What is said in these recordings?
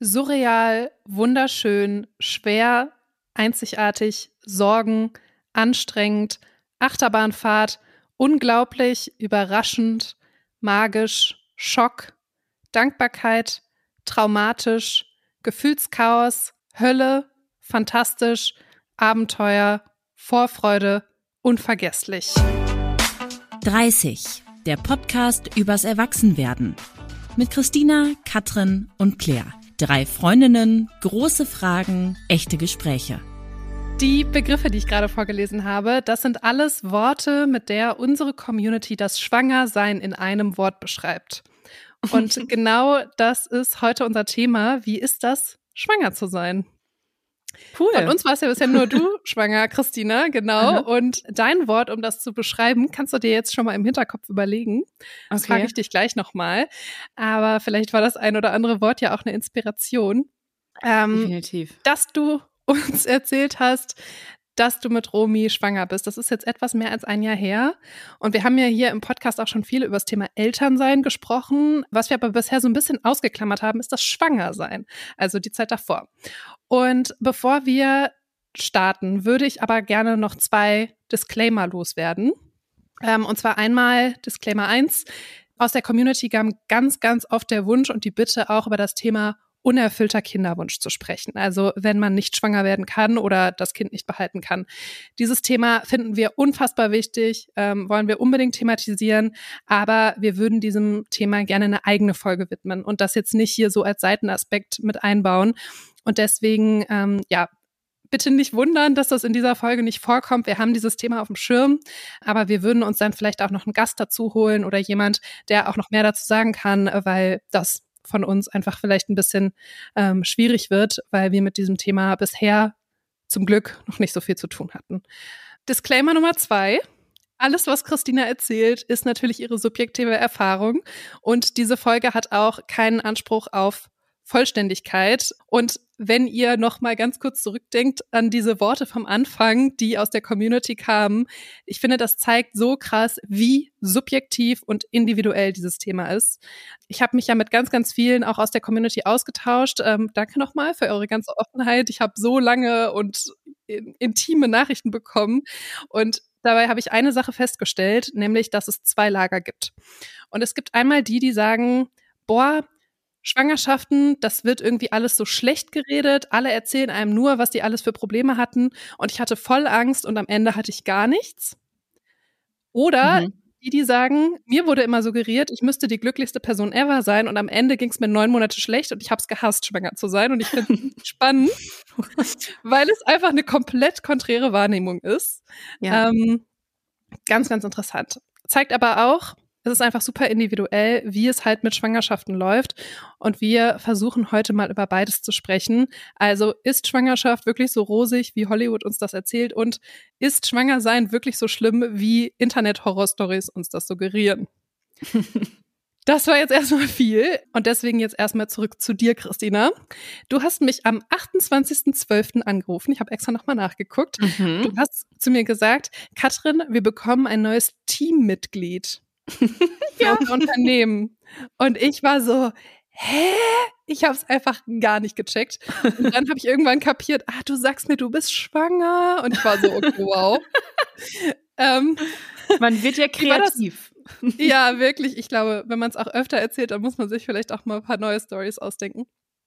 Surreal, wunderschön, schwer, einzigartig, Sorgen, anstrengend, Achterbahnfahrt, unglaublich, überraschend, magisch, Schock, Dankbarkeit, traumatisch, Gefühlschaos, Hölle, fantastisch, Abenteuer, Vorfreude, unvergesslich. 30. Der Podcast übers Erwachsenwerden. Mit Christina, Katrin und Claire. Drei Freundinnen, große Fragen, echte Gespräche. Die Begriffe, die ich gerade vorgelesen habe, das sind alles Worte, mit der unsere Community das Schwangersein in einem Wort beschreibt. Und genau das ist heute unser Thema. Wie ist das, schwanger zu sein? Cool. Von uns war es ja bisher nur du schwanger, Christina, genau. Aha. Und dein Wort, um das zu beschreiben, kannst du dir jetzt schon mal im Hinterkopf überlegen. Das Okay. frage ich dich gleich nochmal. Aber vielleicht war das ein oder andere Wort ja auch eine Inspiration. Ähm, Definitiv. dass du uns erzählt hast, dass du mit Romy schwanger bist. Das ist jetzt etwas mehr als ein Jahr her. Und wir haben ja hier im Podcast auch schon viel über das Thema Elternsein gesprochen. Was wir aber bisher so ein bisschen ausgeklammert haben, ist das Schwangersein. Also die Zeit davor. Und bevor wir starten, würde ich aber gerne noch zwei Disclaimer loswerden. Ähm, und zwar einmal Disclaimer 1. Aus der Community kam ganz, ganz oft der Wunsch und die Bitte auch über das Thema unerfüllter Kinderwunsch zu sprechen. Also wenn man nicht schwanger werden kann oder das Kind nicht behalten kann. Dieses Thema finden wir unfassbar wichtig, ähm, wollen wir unbedingt thematisieren, aber wir würden diesem Thema gerne eine eigene Folge widmen und das jetzt nicht hier so als Seitenaspekt mit einbauen. Und deswegen, ähm, ja, bitte nicht wundern, dass das in dieser Folge nicht vorkommt. Wir haben dieses Thema auf dem Schirm, aber wir würden uns dann vielleicht auch noch einen Gast dazu holen oder jemand, der auch noch mehr dazu sagen kann, äh, weil das von uns einfach vielleicht ein bisschen ähm, schwierig wird, weil wir mit diesem Thema bisher zum Glück noch nicht so viel zu tun hatten. Disclaimer Nummer zwei. Alles, was Christina erzählt, ist natürlich ihre subjektive Erfahrung und diese Folge hat auch keinen Anspruch auf Vollständigkeit. Und wenn ihr noch mal ganz kurz zurückdenkt an diese Worte vom Anfang, die aus der Community kamen, ich finde, das zeigt so krass, wie subjektiv und individuell dieses Thema ist. Ich habe mich ja mit ganz, ganz vielen auch aus der Community ausgetauscht. Ähm, danke nochmal für eure ganze Offenheit. Ich habe so lange und in, intime Nachrichten bekommen und dabei habe ich eine Sache festgestellt, nämlich, dass es zwei Lager gibt. Und es gibt einmal die, die sagen, boah, Schwangerschaften, das wird irgendwie alles so schlecht geredet. Alle erzählen einem nur, was die alles für Probleme hatten. Und ich hatte voll Angst und am Ende hatte ich gar nichts. Oder Mhm. die, die sagen, mir wurde immer suggeriert, ich müsste die glücklichste Person ever sein und am Ende ging es mir neun Monate schlecht und ich habe es gehasst, schwanger zu sein. Und ich finde es spannend, weil es einfach eine komplett konträre Wahrnehmung ist. Ja. Ähm, ganz, ganz interessant. Zeigt aber auch, es ist einfach super individuell, wie es halt mit Schwangerschaften läuft. Und wir versuchen heute mal über beides zu sprechen. Also ist Schwangerschaft wirklich so rosig, wie Hollywood uns das erzählt? Und ist Schwangersein wirklich so schlimm, wie Internet-Horror-Stories uns das suggerieren? Das war jetzt erstmal viel und deswegen jetzt erstmal zurück zu dir, Christina. Du hast mich am 28.12. angerufen. Ich habe extra nochmal nachgeguckt. Mhm. Du hast zu mir gesagt, Katrin, wir bekommen ein neues Teammitglied für Ja. unser Unternehmen. Und ich war so, hä? Ich habe es einfach gar nicht gecheckt. Und dann habe ich irgendwann kapiert, ah, du sagst mir, du bist schwanger. Und ich war so, okay, wow. ähm, Man wird ja kreativ. ja, wirklich. Ich glaube, wenn man es auch öfter erzählt, dann muss man sich vielleicht auch mal ein paar neue Stories ausdenken.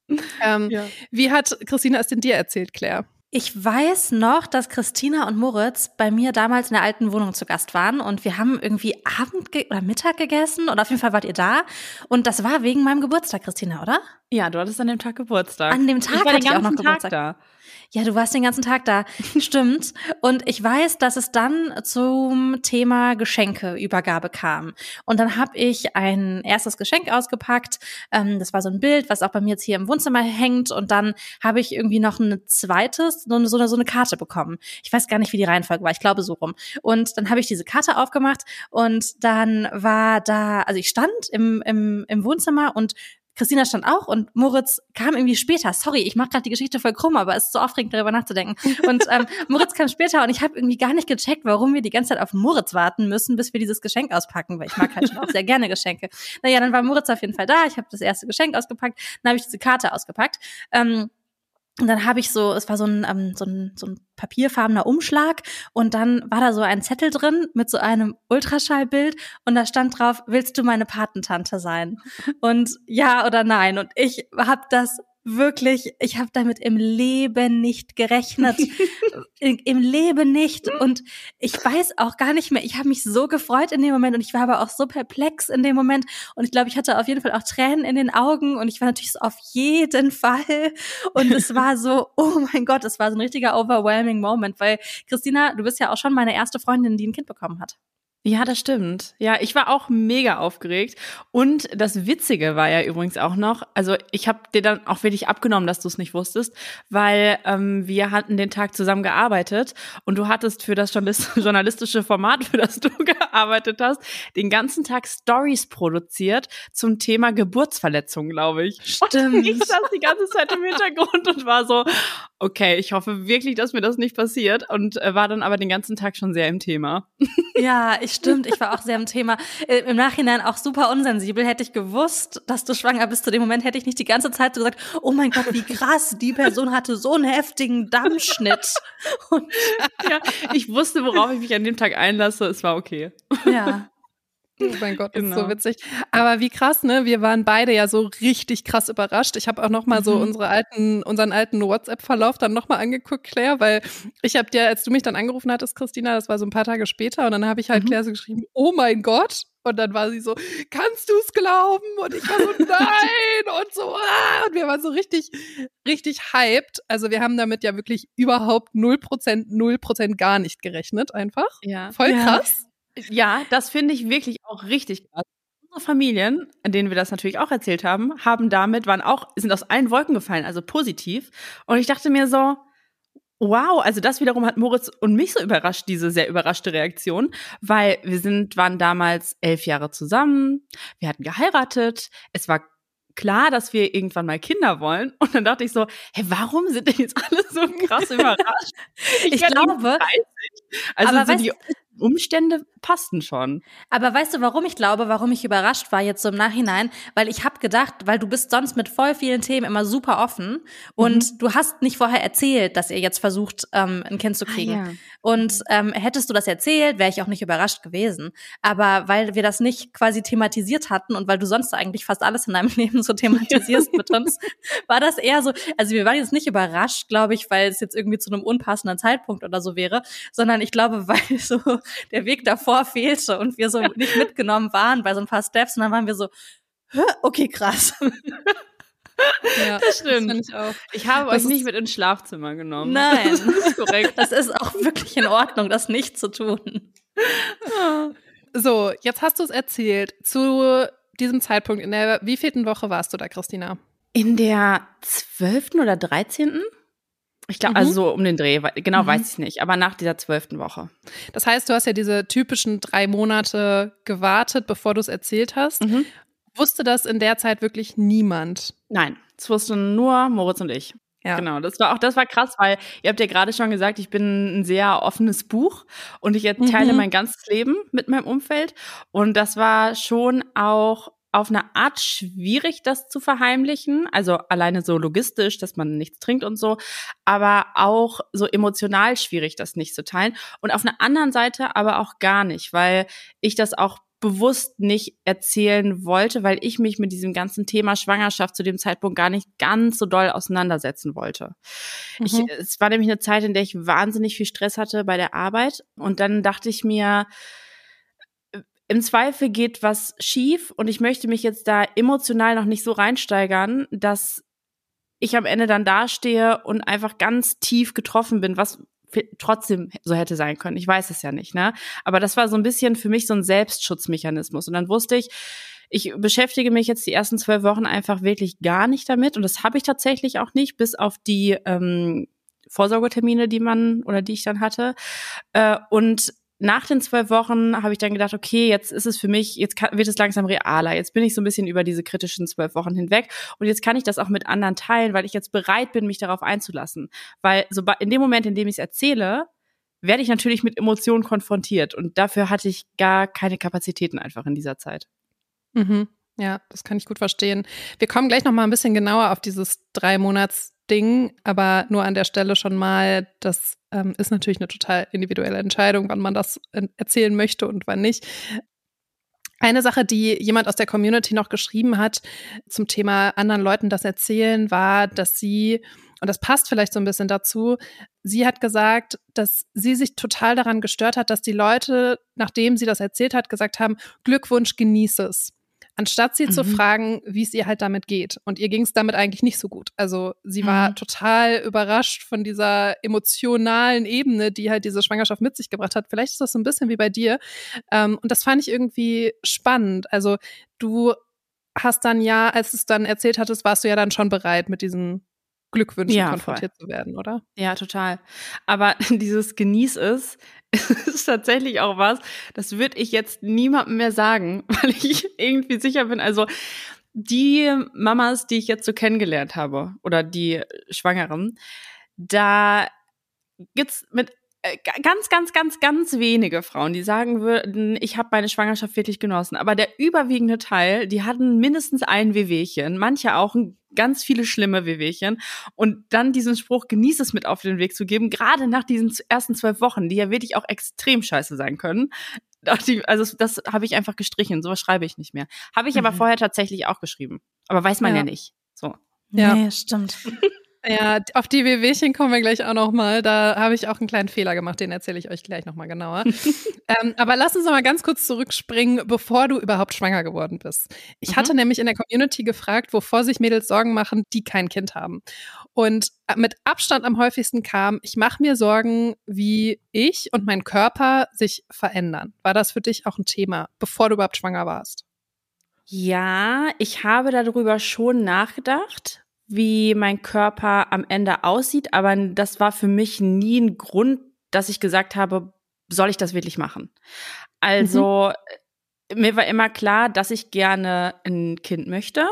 Ähm, Ja. Wie hat Christina es denn dir erzählt, Claire? Ich weiß noch, dass Christina und Moritz bei mir damals in der alten Wohnung zu Gast waren und wir haben irgendwie Abend oder Mittag gegessen oder auf jeden Fall wart ihr da und das war wegen meinem Geburtstag, Christina, oder? Ja, du hattest an dem Tag Geburtstag. An dem Tag ich war hatte den ich auch ganzen noch Tag Geburtstag. da. Ja, du warst den ganzen Tag da. Stimmt. Und ich weiß, dass es dann zum Thema Geschenkeübergabe kam. Und dann habe ich ein erstes Geschenk ausgepackt. Ähm, das war so ein Bild, was auch bei mir jetzt hier im Wohnzimmer hängt. Und dann habe ich irgendwie noch ein zweites, so eine, so eine, Karte bekommen. Ich weiß gar nicht, wie die Reihenfolge war. Ich glaube so rum. Und dann habe ich diese Karte aufgemacht und dann war da, also ich stand im, im, im Wohnzimmer und Christina stand auch und Moritz kam irgendwie später. Sorry, ich mache gerade die Geschichte voll krumm, aber es ist so aufregend, darüber nachzudenken. Und ähm, Moritz kam später und ich habe irgendwie gar nicht gecheckt, warum wir die ganze Zeit auf Moritz warten müssen, bis wir dieses Geschenk auspacken, weil ich mag halt schon auch sehr gerne Geschenke. Naja, dann war Moritz auf jeden Fall da. Ich habe das erste Geschenk ausgepackt, dann habe ich diese Karte ausgepackt. Ähm, und dann habe ich so, es war so ein, ähm, so, ein, so ein papierfarbener Umschlag und dann war da so ein Zettel drin mit so einem Ultraschallbild und da stand drauf, willst du meine Patentante sein? Und ja oder nein. Und ich habe das wirklich, ich habe damit im Leben nicht gerechnet. Im Leben nicht. Und ich weiß auch gar nicht mehr. Ich habe mich so gefreut in dem Moment und ich war aber auch so perplex in dem Moment. Und ich glaube, ich hatte auf jeden Fall auch Tränen in den Augen und ich war natürlich so auf jeden Fall. Und es war so, oh mein Gott, es war so ein richtiger overwhelming Moment, weil Christina, du bist ja auch schon meine erste Freundin, die ein Kind bekommen hat. Ja, das stimmt. Ja, ich war auch mega aufgeregt. Und das Witzige war ja übrigens auch noch, also ich habe dir dann auch wirklich abgenommen, dass du es nicht wusstest, weil ähm, wir hatten den Tag zusammen gearbeitet und du hattest für das journalistische Format, für das du gearbeitet hast, den ganzen Tag Stories produziert zum Thema Geburtsverletzung, glaube ich. Stimmt. Und ich saß die ganze Zeit im Hintergrund und war so, okay, ich hoffe wirklich, dass mir das nicht passiert und äh, war dann aber den ganzen Tag schon sehr im Thema. Ja, ich stimmt, ich war auch sehr im Thema. Äh, Im Nachhinein auch super unsensibel. Hätte ich gewusst, dass du schwanger bist zu dem Moment, hätte ich nicht die ganze Zeit so gesagt, oh mein Gott, wie krass, die Person hatte so einen heftigen Dammschnitt. Und ja, ich wusste, worauf ich mich an dem Tag einlasse. Es war okay. Ja. Oh mein Gott, das Genau. ist so witzig. Aber wie krass, ne? Wir waren beide ja so richtig krass überrascht. Ich habe auch noch mal so Mhm. unsere alten, unseren alten WhatsApp-Verlauf dann noch mal angeguckt, Claire, weil ich habe dir, als du mich dann angerufen hattest, Christina, das war so ein paar Tage später, und dann habe ich halt Mhm. Claire so geschrieben, oh mein Gott. Und dann war sie so, kannst du es glauben? Und ich war so, nein! Und so, ah! Und wir waren so richtig, richtig hyped. Also wir haben damit ja wirklich überhaupt 0%, 0% gar nicht gerechnet, einfach. Ja. Voll krass. Ja, das finde ich wirklich auch richtig krass. Unsere Familien, an denen wir das natürlich auch erzählt haben, haben damit, waren auch, sind aus allen Wolken gefallen, also positiv. Und ich dachte mir so, wow, also das wiederum hat Moritz und mich so überrascht, diese sehr überraschte Reaktion, weil wir sind, waren damals elf Jahre zusammen, wir hatten geheiratet, es war klar, dass wir irgendwann mal Kinder wollen. Und dann dachte ich so, hä, warum sind denn jetzt alle so krass überrascht? Ich werd glaube- 30. also so weißt- die Umstände passten schon. Aber weißt du, warum ich glaube, warum ich überrascht war jetzt so im Nachhinein? Weil ich habe gedacht, weil du bist sonst mit voll vielen Themen immer super offen und du hast nicht vorher erzählt, dass ihr jetzt versucht, ähm, ein Kind zu kriegen. ja. Und ähm, hättest du das erzählt, wäre ich auch nicht überrascht gewesen. Aber weil wir das nicht quasi thematisiert hatten und weil du sonst eigentlich fast alles in deinem Leben so thematisierst mit uns, war das eher so, also wir waren jetzt nicht überrascht, glaube ich, weil es jetzt irgendwie zu einem unpassenden Zeitpunkt oder so wäre, sondern ich glaube, weil so der Weg davor fehlte und wir so nicht mitgenommen waren bei so ein paar Steps und dann waren wir so, "Hä? okay, krass. Ja, Das stimmt. finde ich auch. Ich habe Das euch nicht mit ins Schlafzimmer genommen. Nein. Das ist korrekt. Das ist auch wirklich in Ordnung, das nicht zu tun. So, jetzt hast du es erzählt. Zu diesem Zeitpunkt, in der wievielten Woche warst du da, Christina? In der zwölften oder dreizehnten? Ich glaube, Mhm. also so um den Dreh. Genau Mhm. weiß ich nicht. Aber nach dieser zwölften Woche. Das heißt, du hast ja diese typischen drei Monate gewartet, bevor du es erzählt hast. Mhm. Wusste das in der Zeit wirklich niemand? Nein, es wussten nur Moritz und ich. Ja. Genau, das war auch, das war krass, weil ihr habt ja gerade schon gesagt, ich bin ein sehr offenes Buch und ich teile Mhm. mein ganzes Leben mit meinem Umfeld. Und das war schon auch auf eine Art schwierig, das zu verheimlichen. Also alleine so logistisch, dass man nichts trinkt und so, aber auch so emotional schwierig, das nicht zu teilen. Und auf einer anderen Seite aber auch gar nicht, weil ich das auch bewusst nicht erzählen wollte, weil ich mich mit diesem ganzen Thema Schwangerschaft zu dem Zeitpunkt gar nicht ganz so doll auseinandersetzen wollte. Ich, Mhm. es war nämlich eine Zeit, in der ich wahnsinnig viel Stress hatte bei der Arbeit und dann dachte ich mir, im Zweifel geht was schief und ich möchte mich jetzt da emotional noch nicht so reinsteigern, dass ich am Ende dann dastehe und einfach ganz tief getroffen bin, was trotzdem so hätte sein können. Ich weiß es ja nicht, ne? Aber das war so ein bisschen für mich so ein Selbstschutzmechanismus. Und dann wusste ich, ich beschäftige mich jetzt die ersten zwölf Wochen einfach wirklich gar nicht damit. Und das habe ich tatsächlich auch nicht, bis auf die ähm, Vorsorgetermine, die man oder die ich dann hatte. Äh, und nach den zwölf Wochen habe ich dann gedacht, okay, jetzt ist es für mich, jetzt kann, wird es langsam realer. Jetzt bin ich so ein bisschen über diese kritischen zwölf Wochen hinweg und jetzt kann ich das auch mit anderen teilen, weil ich jetzt bereit bin, mich darauf einzulassen. Weil so in dem Moment, in dem ich es erzähle, werde ich natürlich mit Emotionen konfrontiert und dafür hatte ich gar keine Kapazitäten einfach in dieser Zeit. Mhm. Ja, das kann ich gut verstehen. Wir kommen gleich noch mal ein bisschen genauer auf dieses drei Monats Ding, aber nur an der Stelle schon mal, das ähm, ist natürlich eine total individuelle Entscheidung, wann man das erzählen möchte und wann nicht. Eine Sache, die jemand aus der Community noch geschrieben hat zum Thema anderen Leuten das erzählen, war, dass sie, und das passt vielleicht so ein bisschen dazu, sie hat gesagt, dass sie sich total daran gestört hat, dass die Leute, nachdem sie das erzählt hat, gesagt haben, Glückwunsch, genieße es anstatt sie mhm. zu fragen, wie es ihr halt damit geht. Und ihr ging es damit eigentlich nicht so gut. Also sie war mhm. total überrascht von dieser emotionalen Ebene, die halt diese Schwangerschaft mit sich gebracht hat. Vielleicht ist das so ein bisschen wie bei dir. Ähm, und das fand ich irgendwie spannend. Also du hast dann ja, als du es dann erzählt hattest, warst du ja dann schon bereit, mit diesen Glückwünschen ja, konfrontiert voll. zu werden, oder? Ja, total. Aber dieses Genieß es ist tatsächlich auch was, das würde ich jetzt niemandem mehr sagen, weil ich irgendwie sicher bin, also die Mamas, die ich jetzt so kennengelernt habe oder die Schwangeren, da gibt's mit ganz, ganz, ganz, ganz wenige Frauen, die sagen würden, ich habe meine Schwangerschaft wirklich genossen. Aber der überwiegende Teil, die hatten mindestens ein Wehwehchen, manche auch ganz viele schlimme Wehwehchen. Und dann diesen Spruch, genieß es mit auf den Weg zu geben, gerade nach diesen ersten zwölf Wochen, die ja wirklich auch extrem scheiße sein können. Also das habe ich einfach gestrichen, sowas schreibe ich nicht mehr. Habe ich mhm. aber vorher tatsächlich auch geschrieben. Aber weiß man ja, ja nicht. So. Ja, nee, stimmt. Ja, auf die Wehwehchen kommen wir gleich auch noch mal. Da habe ich auch einen kleinen Fehler gemacht, den erzähle ich euch gleich noch mal genauer. ähm, aber lass uns noch mal ganz kurz zurückspringen, bevor du überhaupt schwanger geworden bist. Ich mhm. hatte nämlich in der Community gefragt, wovor sich Mädels Sorgen machen, die kein Kind haben. Und äh, mit Abstand am häufigsten kam, ich mache mir Sorgen, wie ich und mein Körper sich verändern. War das für dich auch ein Thema, bevor du überhaupt schwanger warst? Ja, ich habe darüber schon nachgedacht wie mein Körper am Ende aussieht, aber das war für mich nie ein Grund, dass ich gesagt habe, soll ich das wirklich machen? Also mhm. mir war immer klar, dass ich gerne ein Kind möchte.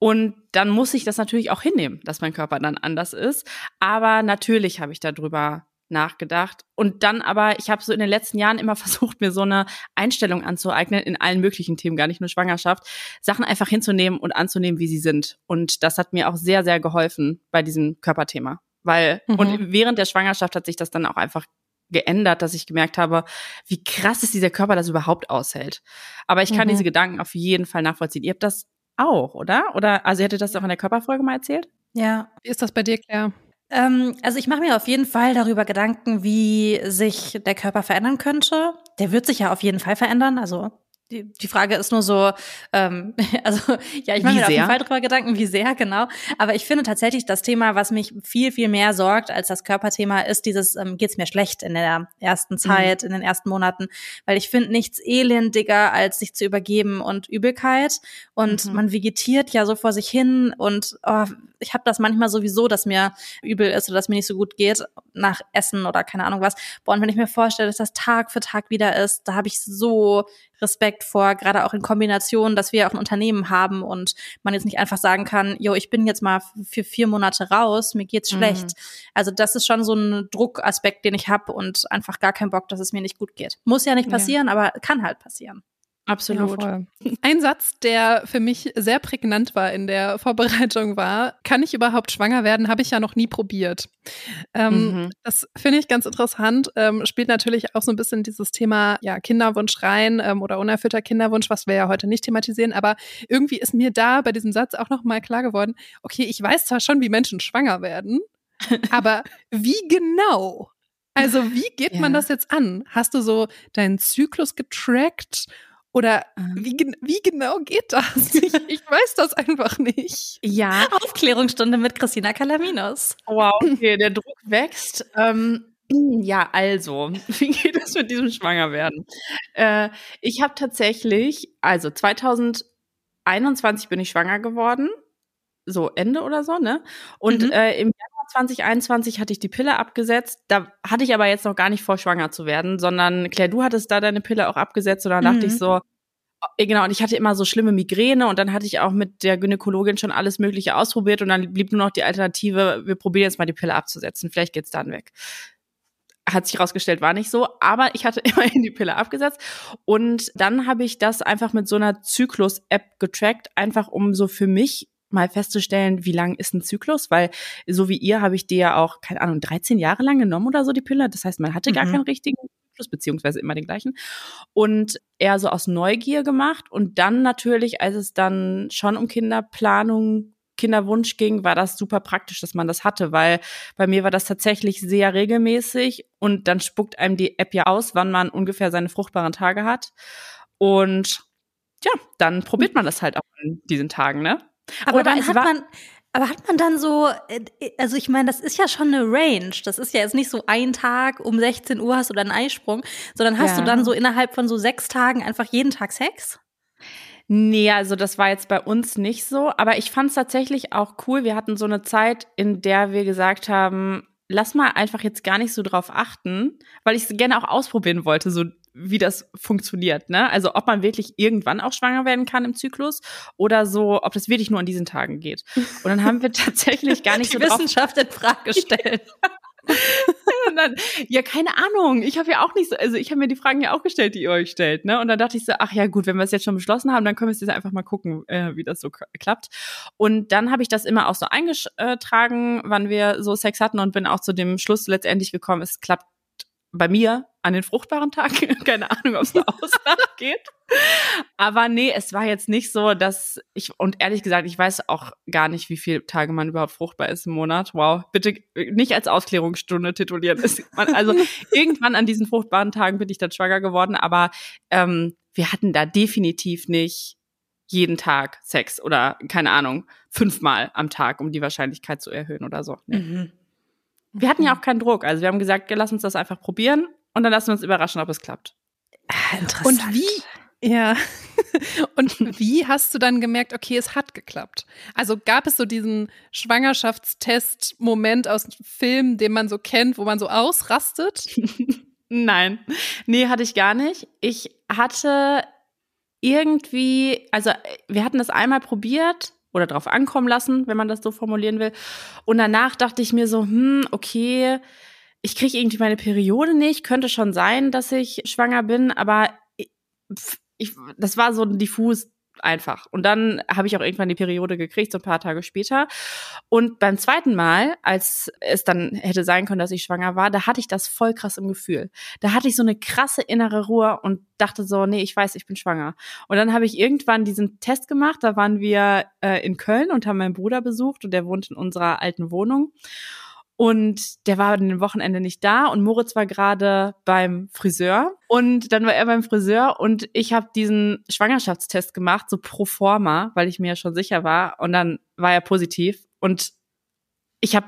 Und dann muss ich das natürlich auch hinnehmen, dass mein Körper dann anders ist. Aber natürlich habe ich darüber nachgedacht. Und dann aber, ich habe so in den letzten Jahren immer versucht, mir so eine Einstellung anzueignen, in allen möglichen Themen, gar nicht nur Schwangerschaft, Sachen einfach hinzunehmen und anzunehmen, wie sie sind. Und das hat mir auch sehr, sehr geholfen bei diesem Körperthema. Weil, mhm. und während der Schwangerschaft hat sich das dann auch einfach geändert, dass ich gemerkt habe, wie krass ist dieser Körper das überhaupt aushält. Aber ich kann mhm. diese Gedanken auf jeden Fall nachvollziehen. Ihr habt das auch, oder? Oder, also ihr hättet das auch in der Körperfolge mal erzählt? Ja. Wie ist das bei dir, Claire? Ähm, also ich mache mir auf jeden Fall darüber Gedanken, wie sich der Körper verändern könnte. Der wird sich ja auf jeden Fall verändern. Also die, die Frage ist nur so, ähm, also ja, ich mache mir auf jeden Fall drüber Gedanken, wie sehr, genau. Aber ich finde tatsächlich das Thema, was mich viel, viel mehr sorgt als das Körperthema, ist dieses, ähm, geht es mir schlecht in der ersten mhm. Zeit, mhm. in den ersten Monaten. Weil ich finde nichts elendiger, als sich zu übergeben und Übelkeit. Und mhm. man vegetiert ja so vor sich hin und oh, ich habe das manchmal sowieso, dass mir übel ist oder dass mir nicht so gut geht nach Essen oder keine Ahnung was. Boah, und wenn ich mir vorstelle, dass das Tag für Tag wieder ist, da habe ich so Respekt vor, gerade auch in Kombination, dass wir auch ein Unternehmen haben und man jetzt nicht einfach sagen kann, jo, ich bin jetzt mal für vier Monate raus, mir geht's mhm. schlecht. Also das ist schon so ein Druckaspekt, den ich habe und einfach gar keinen Bock, dass es mir nicht gut geht. Muss ja nicht passieren, ja. aber kann halt passieren. Absolut. Ja, Ein Satz, der für mich sehr prägnant war in der Vorbereitung war, kann ich überhaupt schwanger werden, habe ich ja noch nie probiert. Ähm, mhm. Das finde ich ganz interessant, ähm, spielt natürlich auch so ein bisschen dieses Thema ja, Kinderwunsch rein ähm, oder unerfüllter Kinderwunsch, was wir ja heute nicht thematisieren, aber irgendwie ist mir da bei diesem Satz auch nochmal klar geworden, okay, ich weiß zwar schon, wie Menschen schwanger werden, aber wie genau? Also wie geht ja. man das jetzt an? Hast du so deinen Zyklus getrackt oder ähm. wie, wie genau geht das? Ich, ich, weiß das einfach nicht. Ja. Aufklärungsstunde mit Christina Calaminos. Wow, okay, der Druck wächst. Ähm, ja, also, wie geht es mit diesem Schwangerwerden? Äh, ich habe tatsächlich, also 2021 bin ich schwanger geworden, so Ende oder so, ne? Und mhm. äh, im Januar 2021 hatte ich die Pille abgesetzt. Da hatte ich aber jetzt noch gar nicht vor, schwanger zu werden, sondern Claire, du hattest da deine Pille auch abgesetzt und dann dachte ich Mhm. so, äh, genau, und ich hatte immer so schlimme Migräne und dann hatte ich auch mit der Gynäkologin schon alles Mögliche ausprobiert und dann blieb nur noch die Alternative, wir probieren jetzt mal die Pille abzusetzen, vielleicht geht's dann weg. Hat sich herausgestellt, war nicht so, aber ich hatte immerhin die Pille abgesetzt und dann habe ich das einfach mit so einer Zyklus-App getrackt, einfach um so für mich mal festzustellen, wie lang ist ein Zyklus, weil so wie ihr habe ich die ja auch, keine Ahnung, 13 Jahre lang genommen oder so, die Pille. Das heißt, man hatte gar Mhm. keinen richtigen Zyklus, beziehungsweise immer den gleichen. Und eher so aus Neugier gemacht. Und dann natürlich, als es dann schon um Kinderplanung, Kinderwunsch ging, war das super praktisch, dass man das hatte, weil bei mir war das tatsächlich sehr regelmäßig und dann spuckt einem die App ja aus, wann man ungefähr seine fruchtbaren Tage hat. Und ja, dann probiert man das halt auch an diesen Tagen, ne? Aber Oder dann hat man, aber hat man dann so, äh, also ich meine, das ist ja schon eine Range. Das ist ja jetzt nicht so ein Tag um 16 Uhr hast du dann einen Eisprung, sondern hast Ja. du dann so innerhalb von so sechs Tagen einfach jeden Tag Sex? Nee, also das war jetzt bei uns nicht so, aber ich fand es tatsächlich auch cool. Wir hatten so eine Zeit, in der wir gesagt haben, lass mal einfach jetzt gar nicht so drauf achten, weil ich es gerne auch ausprobieren wollte, so wie das funktioniert, ne? Also ob man wirklich irgendwann auch schwanger werden kann im Zyklus oder so, ob das wirklich nur an diesen Tagen geht. Und dann haben wir tatsächlich gar nicht Die so Wissenschaft in Frage und dann, ja, keine Ahnung. Ich habe ja auch nicht so, also ich habe mir die Fragen ja auch gestellt, die ihr euch stellt, ne? Und dann dachte ich so, ach ja, gut, wenn wir es jetzt schon beschlossen haben, dann können wir es jetzt einfach mal gucken, äh, wie das so klappt. Und dann habe ich das immer auch so eingetragen, wann wir so Sex hatten und bin auch zu dem Schluss letztendlich gekommen, es klappt bei mir an den fruchtbaren Tagen. Keine Ahnung, ob es da Ausnahme geht. Aber nee, es war jetzt nicht so, dass ich, und ehrlich gesagt, ich weiß auch gar nicht, wie viele Tage man überhaupt fruchtbar ist im Monat. Wow, bitte nicht als Aufklärungsstunde titulieren. Also irgendwann an diesen fruchtbaren Tagen bin ich dann schwanger geworden, aber ähm, wir hatten da definitiv nicht jeden Tag Sex oder keine Ahnung, fünfmal am Tag, um die Wahrscheinlichkeit zu erhöhen oder so. Nee. Mhm. Wir hatten ja auch keinen Druck. Also wir haben gesagt, lass uns das einfach probieren und dann lassen wir uns überraschen, ob es klappt. Ah, interessant. Und wie, ja, und wie hast du dann gemerkt, okay, es hat geklappt? Also gab es so diesen Schwangerschaftstest-Moment aus dem Film, den man so kennt, wo man so ausrastet? Nein, nee, hatte ich gar nicht. Ich hatte irgendwie, also wir hatten das einmal probiert oder drauf ankommen lassen, wenn man das so formulieren will. Und danach dachte ich mir so, hm, okay, ich kriege irgendwie meine Periode nicht. Könnte schon sein, dass ich schwanger bin, aber ich, ich, das war so diffus einfach. Und dann habe ich auch irgendwann die Periode gekriegt, so ein paar Tage später. Und beim zweiten Mal, als es dann hätte sein können, dass ich schwanger war, da hatte ich das voll krass im Gefühl. Da hatte ich so eine krasse innere Ruhe und dachte so, nee, ich weiß, ich bin schwanger. Und dann habe ich irgendwann diesen Test gemacht. Da waren wir äh, in Köln und haben meinen Bruder besucht und der wohnt in unserer alten Wohnung. Und der war an dem Wochenende nicht da und Moritz war gerade beim Friseur und dann war er beim Friseur und ich habe diesen Schwangerschaftstest gemacht, so pro forma, weil ich mir ja schon sicher war und dann war er positiv und ich habe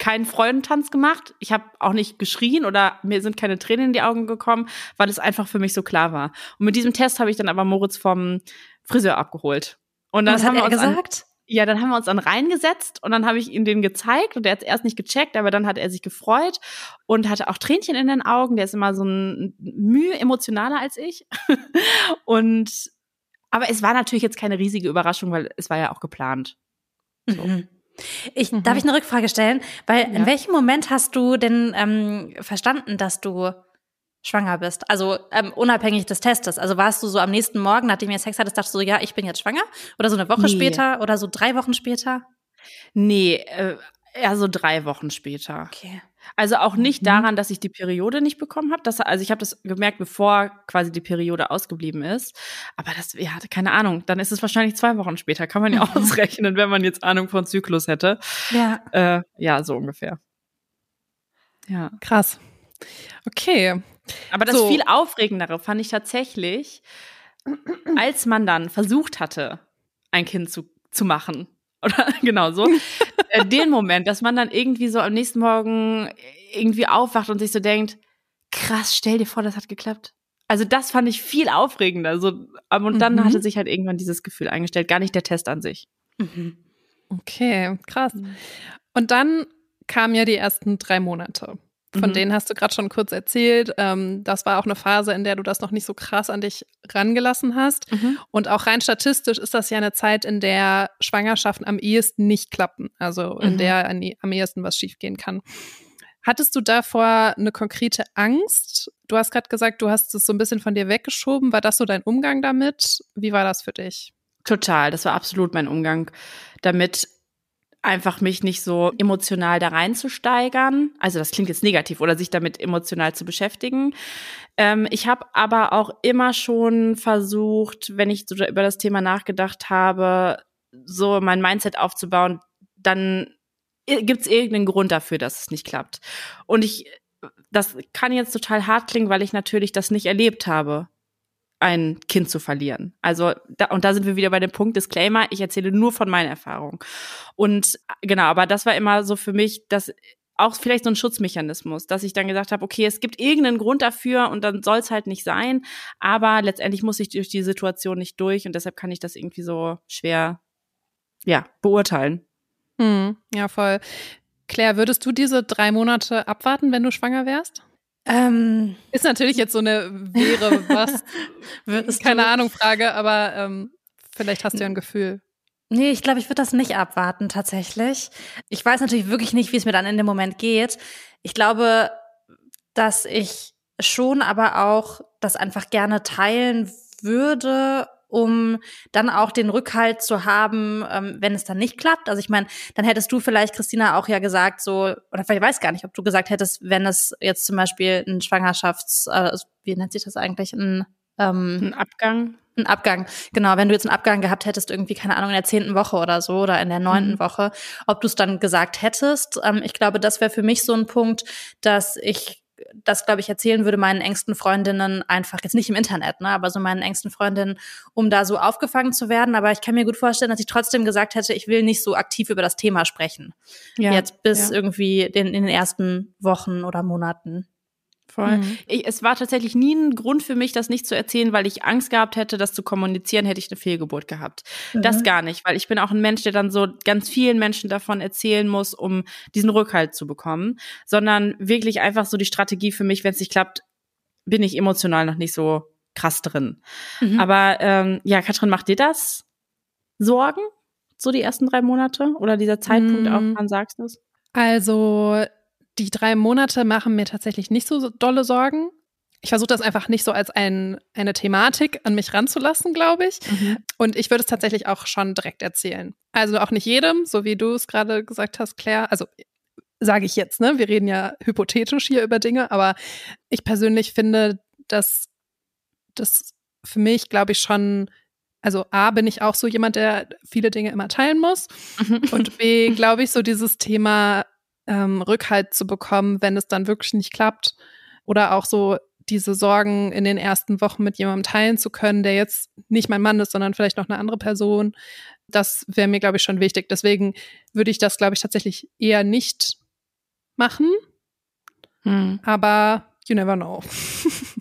keinen Freudentanz gemacht, ich habe auch nicht geschrien oder mir sind keine Tränen in die Augen gekommen, weil es einfach für mich so klar war. Und mit diesem Test habe ich dann aber Moritz vom Friseur abgeholt. Und dann Was haben hat wir er gesagt? Ja, dann haben wir uns dann reingesetzt und dann habe ich ihm den gezeigt und der hat es erst nicht gecheckt, aber dann hat er sich gefreut und hatte auch Tränchen in den Augen. Der ist immer so ein Mühe emotionaler als ich. und aber es war natürlich jetzt keine riesige Überraschung, weil es war ja auch geplant. So. Mhm. Ich, Mhm. Darf ich eine Rückfrage stellen? Weil in Ja. welchem Moment hast du denn ähm, verstanden, dass du schwanger bist? Also ähm, unabhängig des Testes. Also warst du so am nächsten Morgen, nachdem ihr Sex hattest, dachtest du so, ja, ich bin jetzt schwanger? Oder so eine Woche Nee. später oder so drei Wochen später? Nee, äh, eher so drei Wochen später. Okay. Also auch nicht Mhm. daran, dass ich die Periode nicht bekommen habe. Das, also ich habe das gemerkt, bevor quasi die Periode ausgeblieben ist. Aber das, ja, keine Ahnung. Dann ist es wahrscheinlich zwei Wochen später. Kann man ja Mhm. ausrechnen, wenn man jetzt Ahnung von Zyklus hätte. Ja. Äh, ja, so ungefähr. Ja. Krass. Okay. Aber das So. viel Aufregendere fand ich tatsächlich, als man dann versucht hatte, ein Kind zu, zu machen. Oder genau so. äh, den Moment, dass man dann irgendwie so am nächsten Morgen irgendwie aufwacht und sich so denkt, krass, stell dir vor, das hat geklappt. Also das fand ich viel aufregender. So, aber und dann Mhm. hatte sich halt irgendwann dieses Gefühl eingestellt, gar nicht der Test an sich. Mhm. Okay, krass. Und dann kamen ja die ersten drei Monate. Von mhm. denen hast du gerade schon kurz erzählt. Ähm, das war auch eine Phase, in der du das noch nicht so krass an dich rangelassen hast. Mhm. Und auch rein statistisch ist das ja eine Zeit, in der Schwangerschaften am ehesten nicht klappen. Also in mhm. der am ehesten was schiefgehen kann. Hattest du davor eine konkrete Angst? Du hast gerade gesagt, du hast es so ein bisschen von dir weggeschoben. War das so dein Umgang damit? Wie war das für dich? Total, das war absolut mein Umgang damit einfach mich nicht so emotional da reinzusteigern. Also das klingt jetzt negativ oder sich damit emotional zu beschäftigen. Ähm, ich habe aber auch immer schon versucht, wenn ich so über das Thema nachgedacht habe, so mein Mindset aufzubauen, dann gibt es irgendeinen Grund dafür, dass es nicht klappt. Und ich, das kann jetzt total hart klingen, weil ich natürlich das nicht erlebt habe ein Kind zu verlieren. Also da, und da sind wir wieder bei dem Punkt Disclaimer, ich erzähle nur von meinen Erfahrungen. Und genau, aber das war immer so für mich, dass auch vielleicht so ein Schutzmechanismus, dass ich dann gesagt habe, okay, es gibt irgendeinen Grund dafür und dann soll es halt nicht sein, aber letztendlich muss ich durch die Situation nicht durch und deshalb kann ich das irgendwie so schwer ja, beurteilen. Hm, ja, voll. Claire, würdest du diese drei Monate abwarten, wenn du schwanger wärst? Ähm, ist natürlich jetzt so eine wäre was, keine Ahnung Frage, aber ähm, vielleicht hast du ja ein Gefühl. Nee, ich glaube, ich würde das nicht abwarten tatsächlich. Ich weiß natürlich wirklich nicht, wie es mir dann in dem Moment geht. Ich glaube, dass ich schon aber auch das einfach gerne teilen würde um dann auch den Rückhalt zu haben, ähm, wenn es dann nicht klappt. Also ich meine, dann hättest du vielleicht, Christina, auch ja gesagt, so, oder vielleicht weiß gar nicht, ob du gesagt hättest, wenn es jetzt zum Beispiel ein Schwangerschafts, äh, wie nennt sich das eigentlich, ein, ähm, ein Abgang? Ein Abgang, genau. Wenn du jetzt einen Abgang gehabt hättest, irgendwie, keine Ahnung, in der zehnten Woche oder so oder in der neunten mhm. Woche, ob du es dann gesagt hättest. Ähm, ich glaube, das wäre für mich so ein Punkt, dass ich das, glaube ich, erzählen würde meinen engsten Freundinnen einfach, jetzt nicht im Internet, ne, aber so meinen engsten Freundinnen, um da so aufgefangen zu werden. Aber ich kann mir gut vorstellen, dass ich trotzdem gesagt hätte, ich will nicht so aktiv über das Thema sprechen. Ja, jetzt bis ja. irgendwie den, in den ersten Wochen oder Monaten. Voll. Mhm. Ich, es war tatsächlich nie ein Grund für mich, das nicht zu erzählen, weil ich Angst gehabt hätte, das zu kommunizieren, hätte ich eine Fehlgeburt gehabt. Mhm. Das gar nicht, weil ich bin auch ein Mensch, der dann so ganz vielen Menschen davon erzählen muss, um diesen Rückhalt zu bekommen, sondern wirklich einfach so die Strategie für mich, wenn es nicht klappt, bin ich emotional noch nicht so krass drin. Mhm. Aber ähm, ja, Katrin, macht dir das Sorgen? So die ersten drei Monate oder dieser Zeitpunkt auch, mhm. wann sagst du es? Also die drei Monate machen mir tatsächlich nicht so dolle Sorgen. Ich versuche das einfach nicht so als ein, eine Thematik an mich ranzulassen, glaube ich. Mhm. Und ich würde es tatsächlich auch schon direkt erzählen. Also auch nicht jedem, so wie du es gerade gesagt hast, Claire. Also sage ich jetzt, ne? Wir reden ja hypothetisch hier über Dinge, aber ich persönlich finde, dass das für mich, glaube ich, schon also A, bin ich auch so jemand, der viele Dinge immer teilen muss. Mhm. Und B, glaube ich, so dieses Thema ähm, Rückhalt zu bekommen, wenn es dann wirklich nicht klappt. Oder auch so diese Sorgen in den ersten Wochen mit jemandem teilen zu können, der jetzt nicht mein Mann ist, sondern vielleicht noch eine andere Person. Das wäre mir, glaube ich, schon wichtig. Deswegen würde ich das, glaube ich, tatsächlich eher nicht machen. Hm. Aber you never know.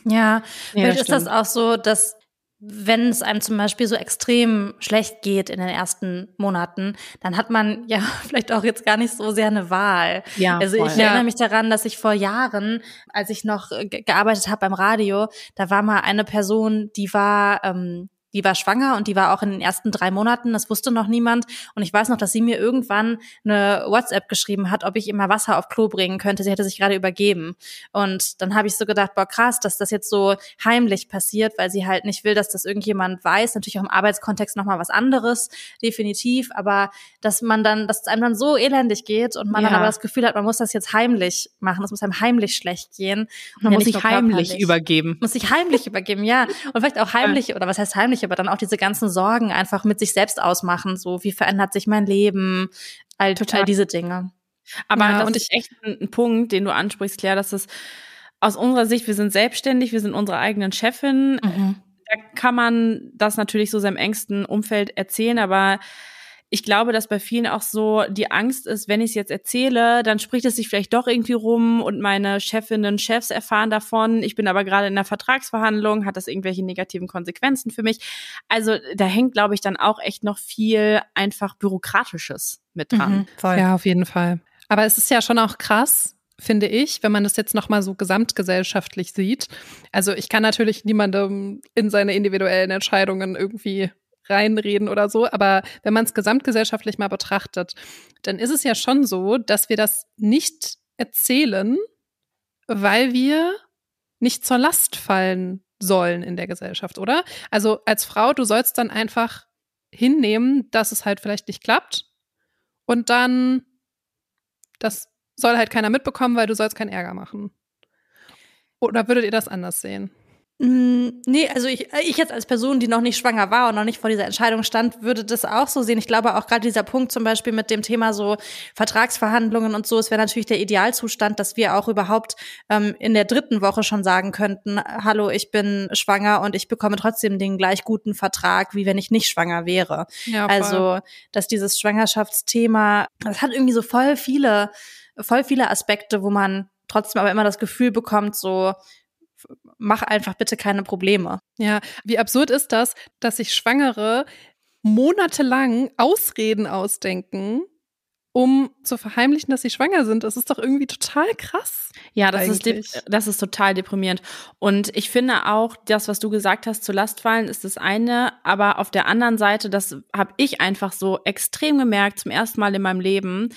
Ja, ja vielleicht ist das auch so, dass wenn es einem zum Beispiel so extrem schlecht geht in den ersten Monaten, dann hat man ja vielleicht auch jetzt gar nicht so sehr eine Wahl. Ja, also voll. ich erinnere mich daran, dass ich vor Jahren, als ich noch gearbeitet habe beim Radio, da war mal eine Person, die war ähm, die war schwanger und die war auch in den ersten drei Monaten, das wusste noch niemand. Und ich weiß noch, dass sie mir irgendwann eine WhatsApp geschrieben hat, ob ich ihr mal Wasser auf Klo bringen könnte. Sie hätte sich gerade übergeben. Und dann habe ich so gedacht, boah, krass, dass das jetzt so heimlich passiert, weil sie halt nicht will, dass das irgendjemand weiß. Natürlich auch im Arbeitskontext nochmal was anderes, definitiv. Aber dass man dann, dass es einem dann so elendig geht und man ja. dann aber das Gefühl hat, man muss das jetzt heimlich machen. Es muss einem heimlich schlecht gehen. Man ja muss sich heimlich übergeben. Muss sich heimlich übergeben, ja. Und vielleicht auch heimlich, oder was heißt heimlich? Aber dann auch diese ganzen Sorgen einfach mit sich selbst ausmachen. So, wie verändert sich mein Leben? All, Total. all diese Dinge. Aber ja, das ist echt ein, ein, Punkt, den du ansprichst, Claire, dass es aus unserer Sicht, wir sind selbstständig, wir sind unsere eigenen Chefin. Mhm. Da kann man das natürlich so seinem engsten Umfeld erzählen, aber ich glaube, dass bei vielen auch so die Angst ist, wenn ich es jetzt erzähle, dann spricht es sich vielleicht doch irgendwie rum und meine Chefinnen, Chefs erfahren davon. Ich bin aber gerade in der Vertragsverhandlung, hat das irgendwelche negativen Konsequenzen für mich? Also da hängt, glaube ich, dann auch echt noch viel einfach Bürokratisches mit dran. Mhm, ja, auf jeden Fall. Aber es ist ja schon auch krass, finde ich, wenn man das jetzt nochmal so gesamtgesellschaftlich sieht. Also ich kann natürlich niemandem in seine individuellen Entscheidungen irgendwie reinreden oder so, aber wenn man es gesamtgesellschaftlich mal betrachtet, dann ist es ja schon so, dass wir das nicht erzählen, weil wir nicht zur Last fallen sollen in der Gesellschaft, oder? Also als Frau, du sollst dann einfach hinnehmen, dass es halt vielleicht nicht klappt und dann das soll halt keiner mitbekommen, weil du sollst keinen Ärger machen. Oder würdet ihr das anders sehen? Mm, nee, also ich, ich jetzt als Person, die noch nicht schwanger war und noch nicht vor dieser Entscheidung stand, würde das auch so sehen. Ich glaube auch gerade dieser Punkt zum Beispiel mit dem Thema so Vertragsverhandlungen und so, es wäre natürlich der Idealzustand, dass wir auch überhaupt ähm, in der dritten Woche schon sagen könnten, hallo, ich bin schwanger und ich bekomme trotzdem den gleich guten Vertrag, wie wenn ich nicht schwanger wäre. Ja, also, dass dieses Schwangerschaftsthema, das hat irgendwie so voll viele, voll viele Aspekte, wo man trotzdem aber immer das Gefühl bekommt, so, mach einfach bitte keine Probleme. Ja, wie absurd ist das, dass sich Schwangere monatelang Ausreden ausdenken, um zu verheimlichen, dass sie schwanger sind. Das ist doch irgendwie total krass. Ja, das ist, das ist total deprimierend. Und ich finde auch, das, was du gesagt hast, zu Last fallen, ist das eine. Aber auf der anderen Seite, das habe ich einfach so extrem gemerkt, zum ersten Mal in meinem Leben,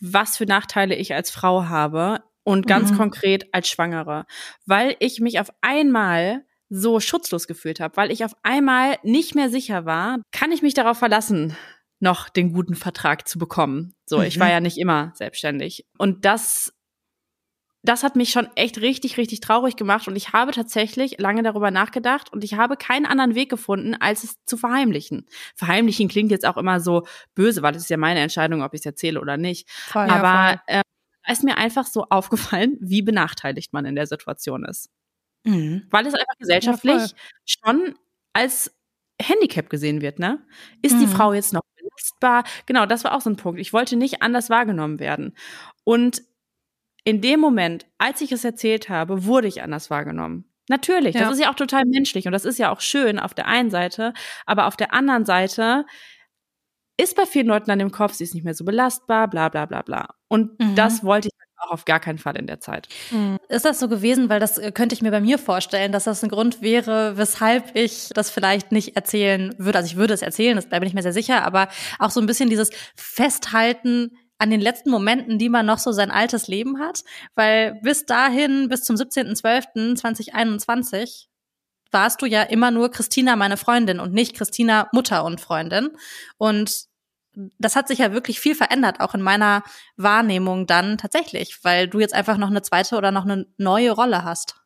was für Nachteile ich als Frau habe und ganz mhm. konkret als Schwangere, weil ich mich auf einmal so schutzlos gefühlt habe, weil ich auf einmal nicht mehr sicher war, kann ich mich darauf verlassen, noch den guten Vertrag zu bekommen. So, mhm. ich war mhm. ja nicht immer selbstständig und das das hat mich schon echt richtig, richtig traurig gemacht und ich habe tatsächlich lange darüber nachgedacht und ich habe keinen anderen Weg gefunden, als es zu verheimlichen. Verheimlichen klingt jetzt auch immer so böse, weil es ist ja meine Entscheidung, ob ich es erzähle oder nicht. Voll, Aber ja, äh, ist mir einfach so aufgefallen, wie benachteiligt man in der Situation ist. Mhm. Weil es einfach gesellschaftlich schon als Handicap gesehen wird, ne? Ist mhm. die Frau jetzt noch belastbar? Genau, das war auch so ein Punkt. Ich wollte nicht anders wahrgenommen werden. Und in dem Moment, als ich es erzählt habe, wurde ich anders wahrgenommen. Natürlich, ja. das ist ja auch total menschlich und das ist ja auch schön auf der einen Seite, aber auf der anderen Seite ist bei vielen Leuten an dem Kopf, sie ist nicht mehr so belastbar, bla bla bla bla. Und mhm. das wollte ich auch auf gar keinen Fall in der Zeit. Mhm. Ist das so gewesen, weil das äh, könnte ich mir bei mir vorstellen, dass das ein Grund wäre, weshalb ich das vielleicht nicht erzählen würde. Also ich würde es erzählen, da bin ich mir sehr sicher, aber auch so ein bisschen dieses Festhalten an den letzten Momenten, die man noch so sein altes Leben hat, weil bis dahin, bis zum 17.12.2021 warst du ja immer nur Christina, meine Freundin und nicht Christina, Mutter und Freundin. Und das hat sich ja wirklich viel verändert, auch in meiner Wahrnehmung dann tatsächlich, weil du jetzt einfach noch eine zweite oder noch eine neue Rolle hast.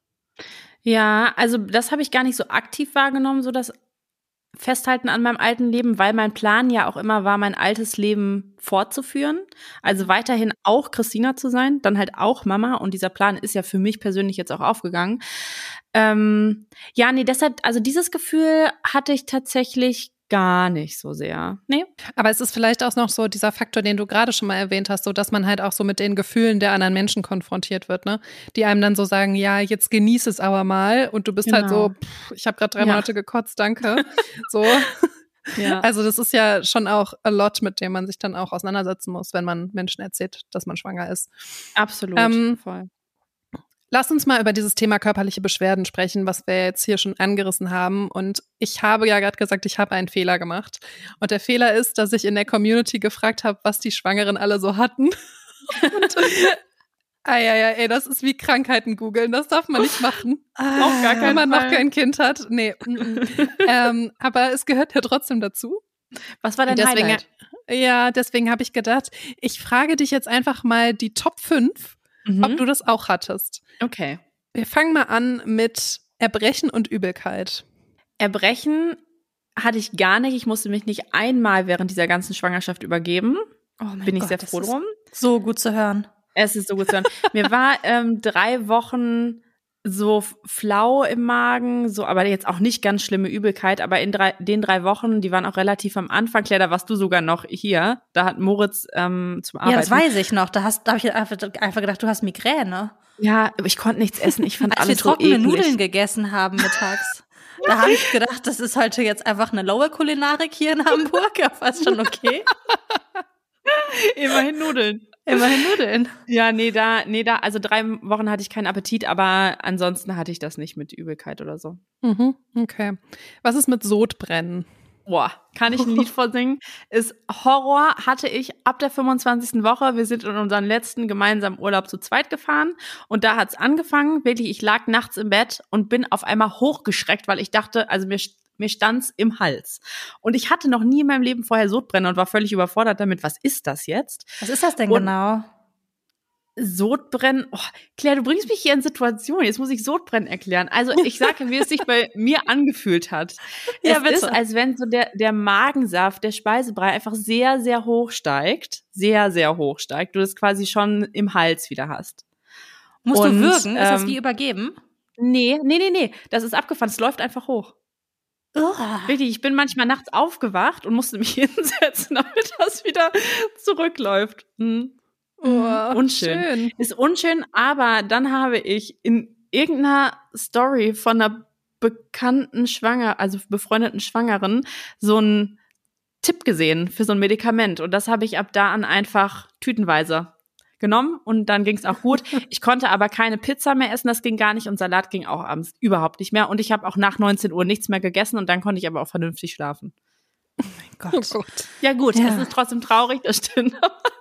Ja, also das habe ich gar nicht so aktiv wahrgenommen, so das Festhalten an meinem alten Leben, weil mein Plan ja auch immer war, mein altes Leben fortzuführen. Also weiterhin auch Christina zu sein, dann halt auch Mama. Und dieser Plan ist ja für mich persönlich jetzt auch aufgegangen. Ähm, ja, nee, deshalb, also dieses Gefühl hatte ich tatsächlich gar nicht so sehr. Nee. Aber es ist vielleicht auch noch so dieser Faktor, den du gerade schon mal erwähnt hast, so dass man halt auch so mit den Gefühlen der anderen Menschen konfrontiert wird, ne? Die einem dann so sagen, ja, jetzt genieß es aber mal und du bist genau. halt so, genau. pff, ich habe gerade drei ja. Monate gekotzt, danke. so. Ja. Also das ist ja schon auch a lot, mit dem man sich dann auch auseinandersetzen muss, wenn man Menschen erzählt, dass man schwanger ist. Absolut. Ähm, Voll. Lass uns mal über dieses Thema körperliche Beschwerden sprechen, was wir jetzt hier schon angerissen haben. Und ich habe ja gerade gesagt, ich habe einen Fehler gemacht. Und der Fehler ist, dass ich in der Community gefragt habe, was die Schwangeren alle so hatten. Und, ah, ja, ja, ey, das ist wie Krankheiten googeln. Das darf man nicht machen. Ah, Auch gar kein, wenn man Fall. noch kein Kind hat. Nee. ähm, aber es gehört ja trotzdem dazu. Was war dein deswegen, Highlight? Ja, deswegen habe ich gedacht, ich frage dich jetzt einfach mal die Top 5 mhm. ob du das auch hattest. Okay. Wir fangen mal an mit Erbrechen und Übelkeit. Erbrechen hatte ich gar nicht. Ich musste mich nicht einmal während dieser ganzen Schwangerschaft übergeben. Oh Bin ich Gott, sehr froh drum. So gut zu hören. Es ist so gut zu hören. Mir war ähm, drei Wochen so flau im Magen, so, aber jetzt auch nicht ganz schlimme Übelkeit, aber in drei, den drei Wochen, die waren auch relativ am Anfang, Claire, da warst du sogar noch hier. Da hat Moritz ähm, zum Arbeiten. Ja, das weiß ich noch. Da hast, da habe ich einfach, einfach gedacht, du hast Migräne. Ja, aber ich konnte nichts essen. Ich fand Als alles wir trockene so. Nudeln gegessen haben mittags. Da habe ich gedacht, das ist heute jetzt einfach eine lower Kulinarik hier in Hamburg. Ja, fast schon okay. Immerhin Nudeln. Immerhin Nudeln. Ja, nee, da, nee, da, also drei Wochen hatte ich keinen Appetit, aber ansonsten hatte ich das nicht mit Übelkeit oder so. Mhm, okay. Was ist mit Sodbrennen? Boah, kann ich ein Lied vorsingen? Ist Horror, hatte ich ab der 25. Woche. Wir sind in unseren letzten gemeinsamen Urlaub zu zweit gefahren und da hat's angefangen. Wirklich, ich lag nachts im Bett und bin auf einmal hochgeschreckt, weil ich dachte, also mir, mir stand's im Hals. Und ich hatte noch nie in meinem Leben vorher Sodbrennen und war völlig überfordert damit, was ist das jetzt? Was ist das denn Und- genau? Sodbrennen. Oh, Claire, du bringst mich hier in Situationen. Jetzt muss ich Sodbrennen erklären. Also ich sage, wie es sich bei mir angefühlt hat. Ja, es bitte. ist, als wenn so der, der Magensaft, der Speisebrei einfach sehr, sehr hoch steigt. Sehr, sehr hoch steigt. Du das quasi schon im Hals wieder hast. Musst Und, du würgen? Ist das ähm, wie übergeben? Nee, nee, nee, nee. Das ist abgefahren. Es läuft einfach hoch. Wirklich, ich bin manchmal nachts aufgewacht und musste mich hinsetzen, damit das wieder zurückläuft. Hm. Oh, unschön. Schön. Ist unschön, aber dann habe ich in irgendeiner Story von einer bekannten Schwanger, also befreundeten Schwangeren, so einen Tipp gesehen für so ein Medikament. Und das habe ich ab da an einfach tütenweise genommen und dann ging es auch gut. Ich konnte aber keine Pizza mehr essen, das ging gar nicht und Salat ging auch abends überhaupt nicht mehr. Und ich habe auch nach 19 Uhr nichts mehr gegessen und dann konnte ich aber auch vernünftig schlafen. Gott. Oh Gott. Ja gut, Ja. es ist trotzdem traurig, das stimmt.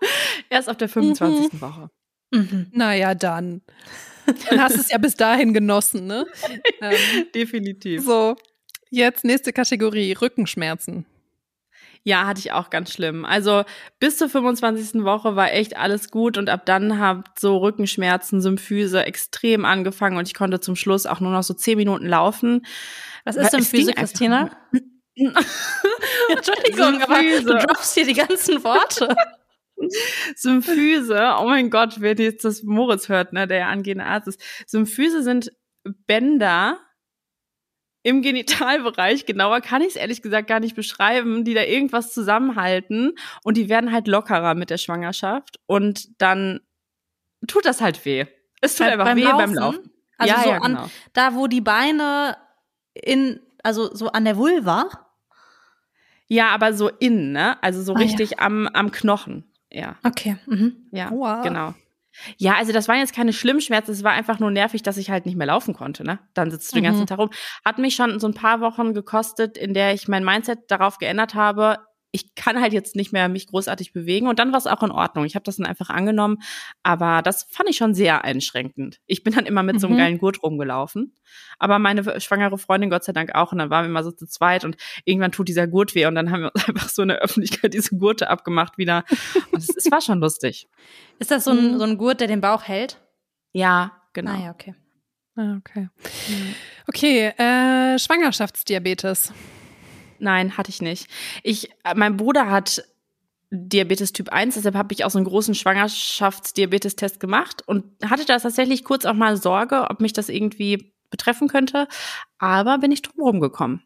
Erst auf der 25. Woche. Mhm. Naja, dann. Dann hast du es ja bis dahin genossen, ne? ähm, Definitiv. so, jetzt nächste Kategorie, Rückenschmerzen. Ja, hatte ich auch ganz schlimm. Also bis zur 25. Woche war echt alles gut und ab dann hat so Rückenschmerzen, Symphyse extrem angefangen und ich konnte zum Schluss auch nur noch so zehn Minuten laufen. Was ist einfach Christina? Entschuldigung, aber Symphyse. du droppst hier die ganzen Worte. Symphyse, oh mein Gott, wer jetzt das Moritz hört, ne, der ja angehende Arzt ist. Symphyse sind Bänder im Genitalbereich, genauer kann ich es ehrlich gesagt gar nicht beschreiben, die da irgendwas zusammenhalten und die werden halt lockerer mit der Schwangerschaft und dann tut das halt weh. Es tut einfach weh beim Laufen. Also ja, so ja, an, genau. da, wo die Beine in, also so an der Vulva. Ja, aber so innen, ne? Also so Ah, ja. richtig am, am Knochen. Ja, Okay. Mhm. ja, Aua. genau. Ja, also das waren jetzt keine schlimmen Schmerzen, es war einfach nur nervig, dass ich halt nicht mehr laufen konnte, ne? Dann sitzt du den ganzen Mhm. Tag rum. Hat mich schon so ein paar Wochen gekostet, in der ich mein Mindset darauf geändert habe, ich kann halt jetzt nicht mehr mich großartig bewegen und dann war es auch in Ordnung. Ich habe das dann einfach angenommen, aber das fand ich schon sehr einschränkend. Ich bin dann immer mit so einem Mhm. geilen Gurt rumgelaufen, aber meine schwangere Freundin Gott sei Dank auch und dann waren wir immer so zu zweit und irgendwann tut dieser Gurt weh und dann haben wir uns einfach so in der Öffentlichkeit diese Gurte abgemacht wieder und es, es war schon lustig. Ist das so ein, Mhm. so ein Gurt, der den Bauch hält? Ja, genau. Ah ja, okay. Ah, okay. Okay, äh, Schwangerschaftsdiabetes. Nein, hatte ich nicht. Ich, äh, mein Bruder hat Diabetes Typ 1, deshalb habe ich auch so einen großen Schwangerschaftsdiabetes-Test gemacht und hatte da tatsächlich kurz auch mal Sorge, ob mich das irgendwie betreffen könnte, aber bin ich drum rumgekommen.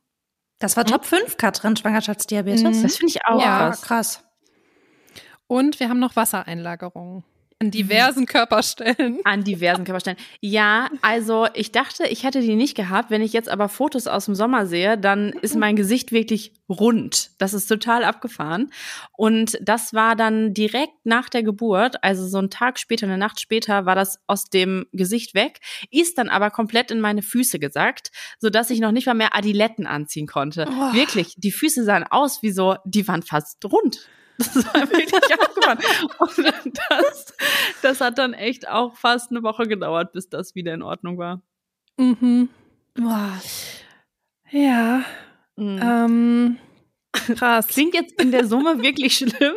Das war Top 5, Katrin, Schwangerschaftsdiabetes. Mhm. Das finde ich auch ja, krass. krass. Und wir haben noch Wassereinlagerungen an diversen Körperstellen. An diversen Körperstellen. Ja, also ich dachte, ich hätte die nicht gehabt. Wenn ich jetzt aber Fotos aus dem Sommer sehe, dann ist mein Gesicht wirklich rund. Das ist total abgefahren. Und das war dann direkt nach der Geburt, also so einen Tag später, eine Nacht später, war das aus dem Gesicht weg, ist dann aber komplett in meine Füße gesackt, sodass ich noch nicht mal mehr Adiletten anziehen konnte. Oh. Wirklich, die Füße sahen aus wie so, die waren fast rund. Das war wirklich abgefahren. Und das, das hat dann echt auch fast eine Woche gedauert, bis das wieder in Ordnung war. Mhm. Boah. Ja. Mhm. Ähm, krass. Klingt jetzt in der Summe wirklich schlimm,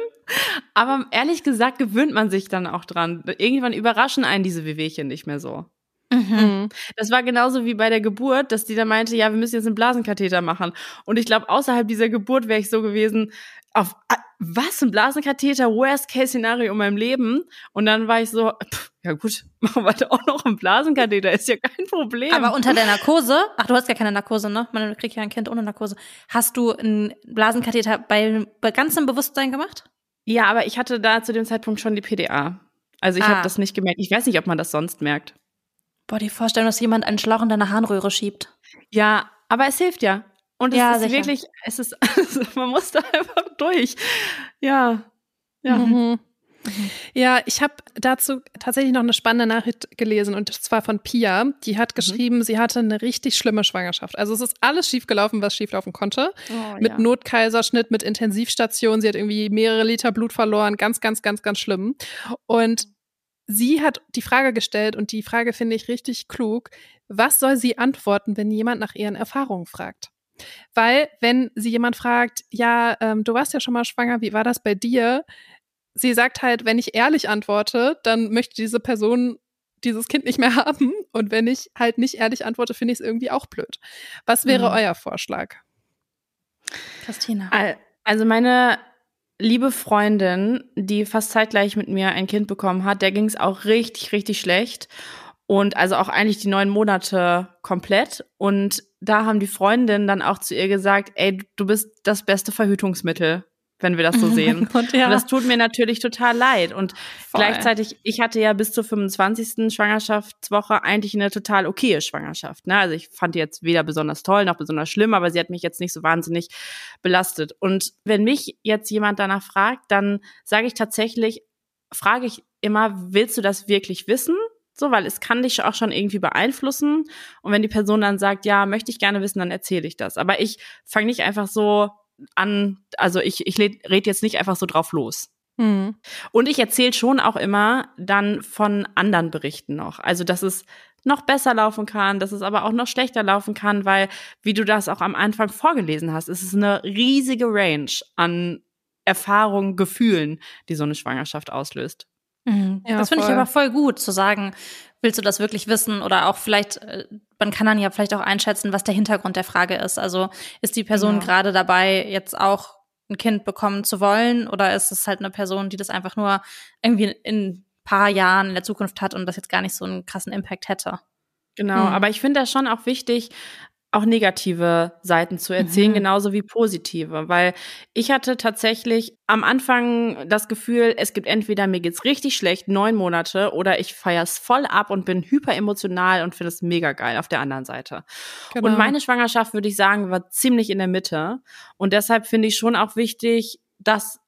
aber ehrlich gesagt gewöhnt man sich dann auch dran. Irgendwann überraschen einen diese Wehwehchen nicht mehr so. Mhm. Mhm. Das war genauso wie bei der Geburt, dass die dann meinte, ja, wir müssen jetzt einen Blasenkatheter machen. Und ich glaube, außerhalb dieser Geburt wäre ich so gewesen, auf was, ein Blasenkatheter, Worst-Case-Szenario in meinem Leben. Und dann war ich so, pff, ja gut, machen wir da auch noch einen Blasenkatheter, ist ja kein Problem. Aber unter der Narkose, ach, du hast gar keine Narkose, ne? Man kriegt ja ein Kind ohne Narkose. Hast du einen Blasenkatheter bei, bei ganzem Bewusstsein gemacht? ja, aber ich hatte da zu dem Zeitpunkt schon die PDA. Also ich Ah. habe das nicht gemerkt. Ich weiß nicht, ob man das sonst merkt. Boah, die Vorstellung, dass jemand einen Schlauch in deine Harnröhre schiebt. Ja, aber es hilft ja. Und es Ja, ist sicher. wirklich, es ist, also man muss da einfach durch. Ja. Ja. Mhm. Ja, ich habe dazu tatsächlich noch eine spannende Nachricht gelesen und zwar von Pia. Die hat mhm. geschrieben, mhm. sie hatte eine richtig schlimme Schwangerschaft. Also es ist alles schiefgelaufen, was schieflaufen konnte. Oh, mit ja. Notkaiserschnitt, mit Intensivstation. Sie hat irgendwie mehrere Liter Blut verloren. Ganz, ganz, ganz, ganz schlimm. Und sie hat die Frage gestellt und die Frage finde ich richtig klug. Was soll sie antworten, wenn jemand nach ihren Erfahrungen fragt? Weil, wenn sie jemand fragt, ja, ähm, du warst ja schon mal schwanger, wie war das bei dir? Sie sagt halt, wenn ich ehrlich antworte, dann möchte diese Person dieses Kind nicht mehr haben. Und wenn ich halt nicht ehrlich antworte, finde ich es irgendwie auch blöd. Was wäre mhm. euer Vorschlag? Christina. Also meine liebe Freundin, die fast zeitgleich mit mir ein Kind bekommen hat, der ging es auch richtig, richtig schlecht. Und also auch eigentlich die neun Monate komplett. Und da haben die Freundinnen dann auch zu ihr gesagt, ey, du bist das beste Verhütungsmittel, wenn wir das so oh sehen. Gott, ja. Und das tut mir natürlich total leid. Und Voll. gleichzeitig, ich hatte ja bis zur 25. Schwangerschaftswoche eigentlich eine total okaye Schwangerschaft. Ne? Also ich fand die jetzt weder besonders toll noch besonders schlimm, aber sie hat mich jetzt nicht so wahnsinnig belastet. Und wenn mich jetzt jemand danach fragt, dann sage ich tatsächlich, frage ich immer, willst du das wirklich wissen? So, weil es kann dich auch schon irgendwie beeinflussen. Und wenn die Person dann sagt, ja, möchte ich gerne wissen, dann erzähle ich das. Aber ich fange nicht einfach so an, also ich, ich rede jetzt nicht einfach so drauf los. Mhm. Und ich erzähle schon auch immer dann von anderen Berichten noch. Also, dass es noch besser laufen kann, dass es aber auch noch schlechter laufen kann, weil, wie du das auch am Anfang vorgelesen hast, ist es eine riesige Range an Erfahrungen, Gefühlen, die so eine Schwangerschaft auslöst. Mhm. Ja, das finde ich aber voll gut zu sagen, willst du das wirklich wissen oder auch vielleicht, äh, man kann dann ja vielleicht auch einschätzen, was der Hintergrund der Frage ist. Also ist die Person ja. gerade dabei, jetzt auch ein Kind bekommen zu wollen oder ist es halt eine Person, die das einfach nur irgendwie in ein paar Jahren in der Zukunft hat und das jetzt gar nicht so einen krassen Impact hätte? Genau, mhm. aber ich finde das schon auch wichtig, auch negative Seiten zu erzählen, mhm. genauso wie positive. Weil ich hatte tatsächlich am Anfang das Gefühl, es gibt entweder mir geht's richtig schlecht, neun Monate, oder ich feier's voll ab und bin hyper emotional und finde es mega geil auf der anderen Seite. Genau. Und meine Schwangerschaft, würde ich sagen, war ziemlich in der Mitte. Und deshalb finde ich schon auch wichtig, das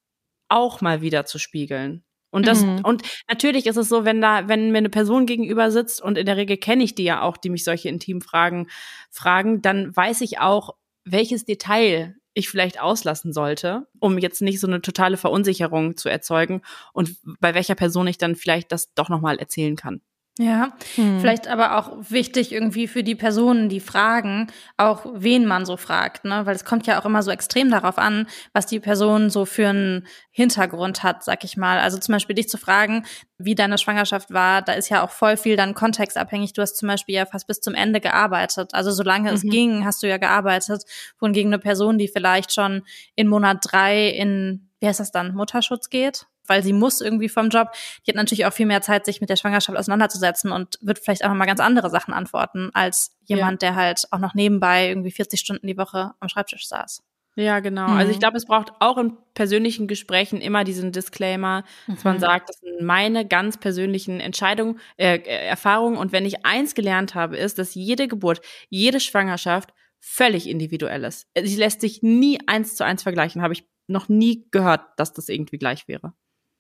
auch mal wieder zu spiegeln. Und das, mhm. und natürlich ist es so, wenn da, wenn mir eine Person gegenüber sitzt und in der Regel kenne ich die ja auch, die mich solche intimen Fragen fragen, dann weiß ich auch, welches Detail ich vielleicht auslassen sollte, um jetzt nicht so eine totale Verunsicherung zu erzeugen und bei welcher Person ich dann vielleicht das doch nochmal erzählen kann. Ja, hm. vielleicht aber auch wichtig irgendwie für die Personen, die fragen, auch wen man so fragt, ne? Weil es kommt ja auch immer so extrem darauf an, was die Person so für einen Hintergrund hat, sag ich mal. Also zum Beispiel dich zu fragen, wie deine Schwangerschaft war, da ist ja auch voll viel dann kontextabhängig. Du hast zum Beispiel ja fast bis zum Ende gearbeitet. Also solange mhm. es ging, hast du ja gearbeitet. Wohingegen eine Person, die vielleicht schon in Monat drei in, wie heißt das dann, Mutterschutz geht? Weil sie muss irgendwie vom Job. Die hat natürlich auch viel mehr Zeit, sich mit der Schwangerschaft auseinanderzusetzen und wird vielleicht auch noch mal ganz andere Sachen antworten als jemand, ja. der halt auch noch nebenbei irgendwie 40 Stunden die Woche am Schreibtisch saß. Ja, genau. Mhm. Also ich glaube, es braucht auch in persönlichen Gesprächen immer diesen Disclaimer, dass man mhm. sagt, das sind meine ganz persönlichen Entscheidungen, äh, äh, Erfahrungen. Und wenn ich eins gelernt habe, ist, dass jede Geburt, jede Schwangerschaft völlig individuell ist. Sie lässt sich nie eins zu eins vergleichen. Habe ich noch nie gehört, dass das irgendwie gleich wäre.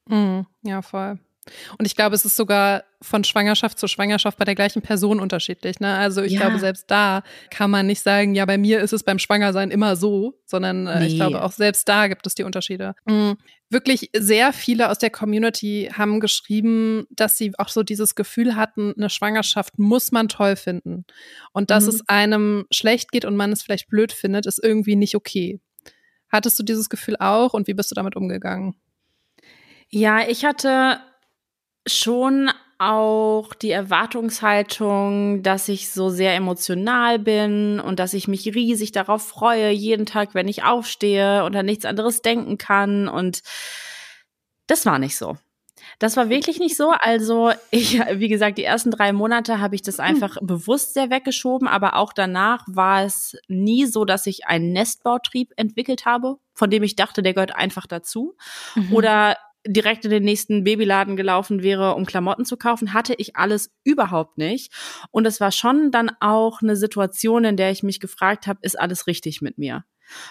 Mhm, ja, voll. Und ich glaube, es ist sogar von Schwangerschaft zu Schwangerschaft bei der gleichen Person unterschiedlich. Ne? Also ich ja. glaube, selbst da kann man nicht sagen, ja, bei mir ist es beim Schwangersein immer so, sondern äh, nee. ich glaube, auch selbst da gibt es die Unterschiede. Mhm. Wirklich sehr viele aus der Community haben geschrieben, dass sie auch so dieses Gefühl hatten, eine Schwangerschaft muss man toll finden. Und dass mhm. es einem schlecht geht und man es vielleicht blöd findet, ist irgendwie nicht okay. Hattest du dieses Gefühl auch und wie bist du damit umgegangen? Ja, ich hatte schon auch die Erwartungshaltung, dass ich so sehr emotional bin und dass ich mich riesig darauf freue, jeden Tag, wenn ich aufstehe und an nichts anderes denken kann. Und das war nicht so. Das war wirklich nicht so. Also ich, wie gesagt, die ersten drei Monate habe ich das hm. einfach hm. bewusst sehr weggeschoben, aber auch danach war es nie so, dass ich einen Nestbautrieb entwickelt habe, von dem ich dachte, der gehört einfach dazu. Mhm. Oder direkt in den nächsten Babyladen gelaufen wäre, um Klamotten zu kaufen, hatte ich alles überhaupt nicht. Und es war schon dann auch eine Situation, in der ich mich gefragt habe, ist alles richtig mit mir?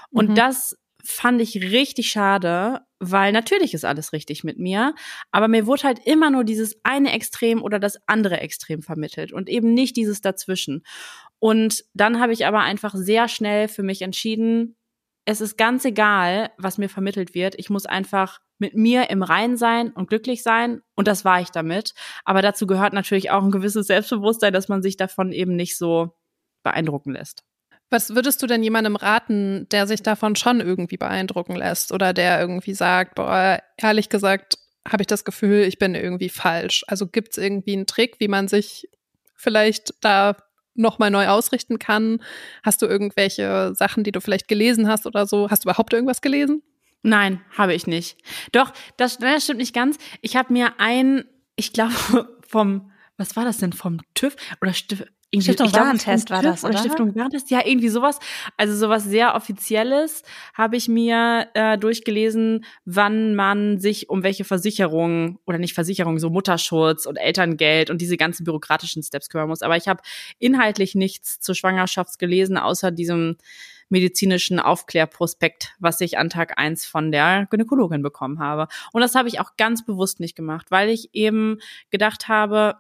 Und mhm. das fand ich richtig schade, weil natürlich ist alles richtig mit mir, aber mir wurde halt immer nur dieses eine Extrem oder das andere Extrem vermittelt und eben nicht dieses dazwischen. Und dann habe ich aber einfach sehr schnell für mich entschieden, es ist ganz egal, was mir vermittelt wird. Ich muss einfach mit mir im Rein sein und glücklich sein. Und das war ich damit. Aber dazu gehört natürlich auch ein gewisses Selbstbewusstsein, dass man sich davon eben nicht so beeindrucken lässt. Was würdest du denn jemandem raten, der sich davon schon irgendwie beeindrucken lässt oder der irgendwie sagt, boah, ehrlich gesagt, habe ich das Gefühl, ich bin irgendwie falsch. Also gibt es irgendwie einen Trick, wie man sich vielleicht da nochmal neu ausrichten kann? Hast du irgendwelche Sachen, die du vielleicht gelesen hast oder so? Hast du überhaupt irgendwas gelesen? Nein, habe ich nicht. Doch, das, das stimmt nicht ganz. Ich habe mir ein, ich glaube, vom, was war das denn, vom TÜV oder Stif irgendwie, Stiftung Warentest war das, oder? Stiftung Warentest, ja, irgendwie sowas. Also sowas sehr Offizielles habe ich mir äh, durchgelesen, wann man sich um welche Versicherungen oder nicht Versicherungen, so Mutterschutz und Elterngeld und diese ganzen bürokratischen Steps kümmern muss. Aber ich habe inhaltlich nichts zur Schwangerschaft gelesen, außer diesem medizinischen Aufklärprospekt, was ich an Tag eins von der Gynäkologin bekommen habe. Und das habe ich auch ganz bewusst nicht gemacht, weil ich eben gedacht habe,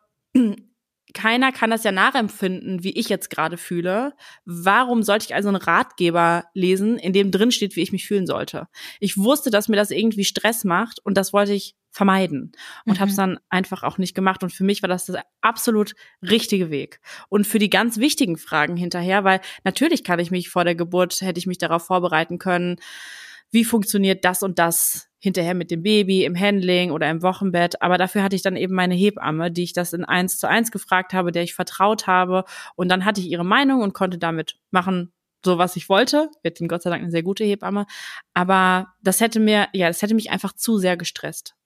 keiner kann das ja nachempfinden, wie ich jetzt gerade fühle. Warum sollte ich also einen Ratgeber lesen, in dem drin steht, wie ich mich fühlen sollte? Ich wusste, dass mir das irgendwie Stress macht und das wollte ich vermeiden und mhm. habe es dann einfach auch nicht gemacht und für mich war das der absolut richtige Weg und für die ganz wichtigen Fragen hinterher, weil natürlich kann ich mich vor der Geburt hätte ich mich darauf vorbereiten können, wie funktioniert das und das hinterher mit dem Baby im Handling oder im Wochenbett. Aber dafür hatte ich dann eben meine Hebamme, die ich das in eins zu eins gefragt habe, der ich vertraut habe. Und dann hatte ich ihre Meinung und konnte damit machen, so was ich wollte. Wird Gott sei Dank eine sehr gute Hebamme. Aber das hätte mir, ja, das hätte mich einfach zu sehr gestresst.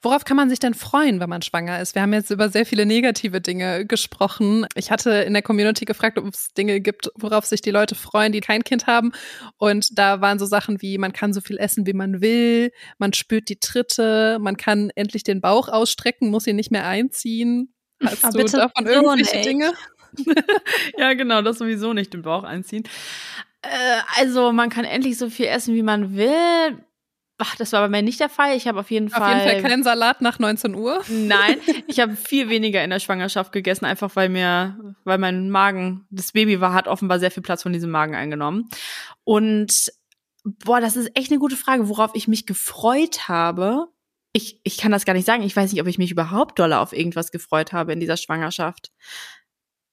Worauf kann man sich denn freuen, wenn man schwanger ist? Wir haben jetzt über sehr viele negative Dinge gesprochen. Ich hatte in der Community gefragt, ob es Dinge gibt, worauf sich die Leute freuen, die kein Kind haben. Und da waren so Sachen wie, man kann so viel essen, wie man will, man spürt die Tritte, man kann endlich den Bauch ausstrecken, muss ihn nicht mehr einziehen. Hast Aber du davon irgendwelche Dinge? ja, genau, das sowieso nicht den Bauch einziehen. Äh, also, man kann endlich so viel essen, wie man will Ach, das war bei mir nicht der Fall. Ich habe auf jeden Fall. Auf jeden Fall keinen Salat nach 19 Uhr. Nein, ich habe viel weniger in der Schwangerschaft gegessen, einfach weil mir, weil mein Magen, das Baby war, hat offenbar sehr viel Platz von diesem Magen eingenommen. Und boah, das ist echt eine gute Frage, worauf ich mich gefreut habe. Ich, ich kann das gar nicht sagen. Ich weiß nicht, ob ich mich überhaupt doll auf irgendwas gefreut habe in dieser Schwangerschaft.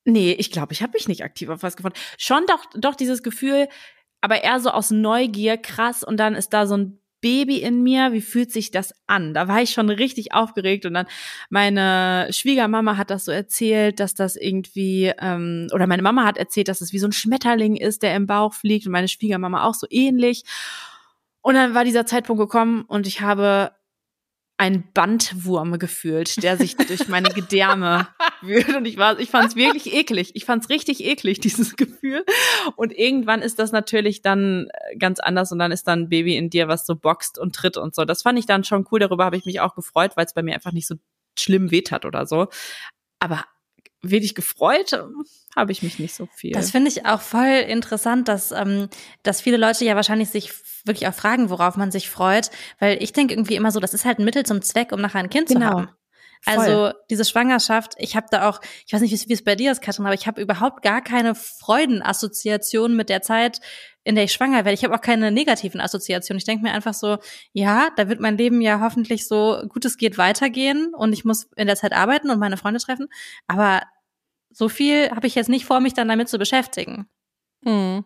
Nee, ich glaube, ich habe mich nicht aktiv auf was gefreut. Schon doch, doch dieses Gefühl, aber eher so aus Neugier, krass, und dann ist da so ein Baby in mir, wie fühlt sich das an? Da war ich schon richtig aufgeregt und dann meine Schwiegermama hat das so erzählt, dass das irgendwie, ähm, oder meine Mama hat erzählt, dass es das wie so ein Schmetterling ist, der im Bauch fliegt und meine Schwiegermama auch so ähnlich. Und dann war dieser Zeitpunkt gekommen und ich habe ein Bandwurm gefühlt, der sich durch meine Gedärme wühlt. Und ich war, ich fand es wirklich eklig. Ich fand es richtig eklig, dieses Gefühl. Und irgendwann ist das natürlich dann äh, ganz anders und dann ist dann ein Baby in dir, was so boxt und tritt und so. Das fand ich dann schon cool. Darüber habe ich mich auch gefreut, weil es bei mir einfach nicht so schlimm weht hat oder so. Aber wenig gefreut, habe ich mich nicht so viel. Das finde ich auch voll interessant, dass, ähm, dass viele Leute ja wahrscheinlich sich wirklich auch fragen, worauf man sich freut. Weil ich denke irgendwie immer so, das ist halt ein Mittel zum Zweck, um nachher ein Kind genau. zu haben. Voll. Also diese Schwangerschaft, ich habe da auch, ich weiß nicht, wie es bei dir ist, Katrin, aber ich habe überhaupt gar keine Freudenassoziation mit der Zeit, in der ich schwanger werde. Ich habe auch keine negativen Assoziationen. Ich denke mir einfach so, ja, da wird mein Leben ja hoffentlich so gut es geht weitergehen und ich muss in der Zeit arbeiten und meine Freunde treffen. Aber so viel habe ich jetzt nicht vor, mich dann damit zu beschäftigen. Hm.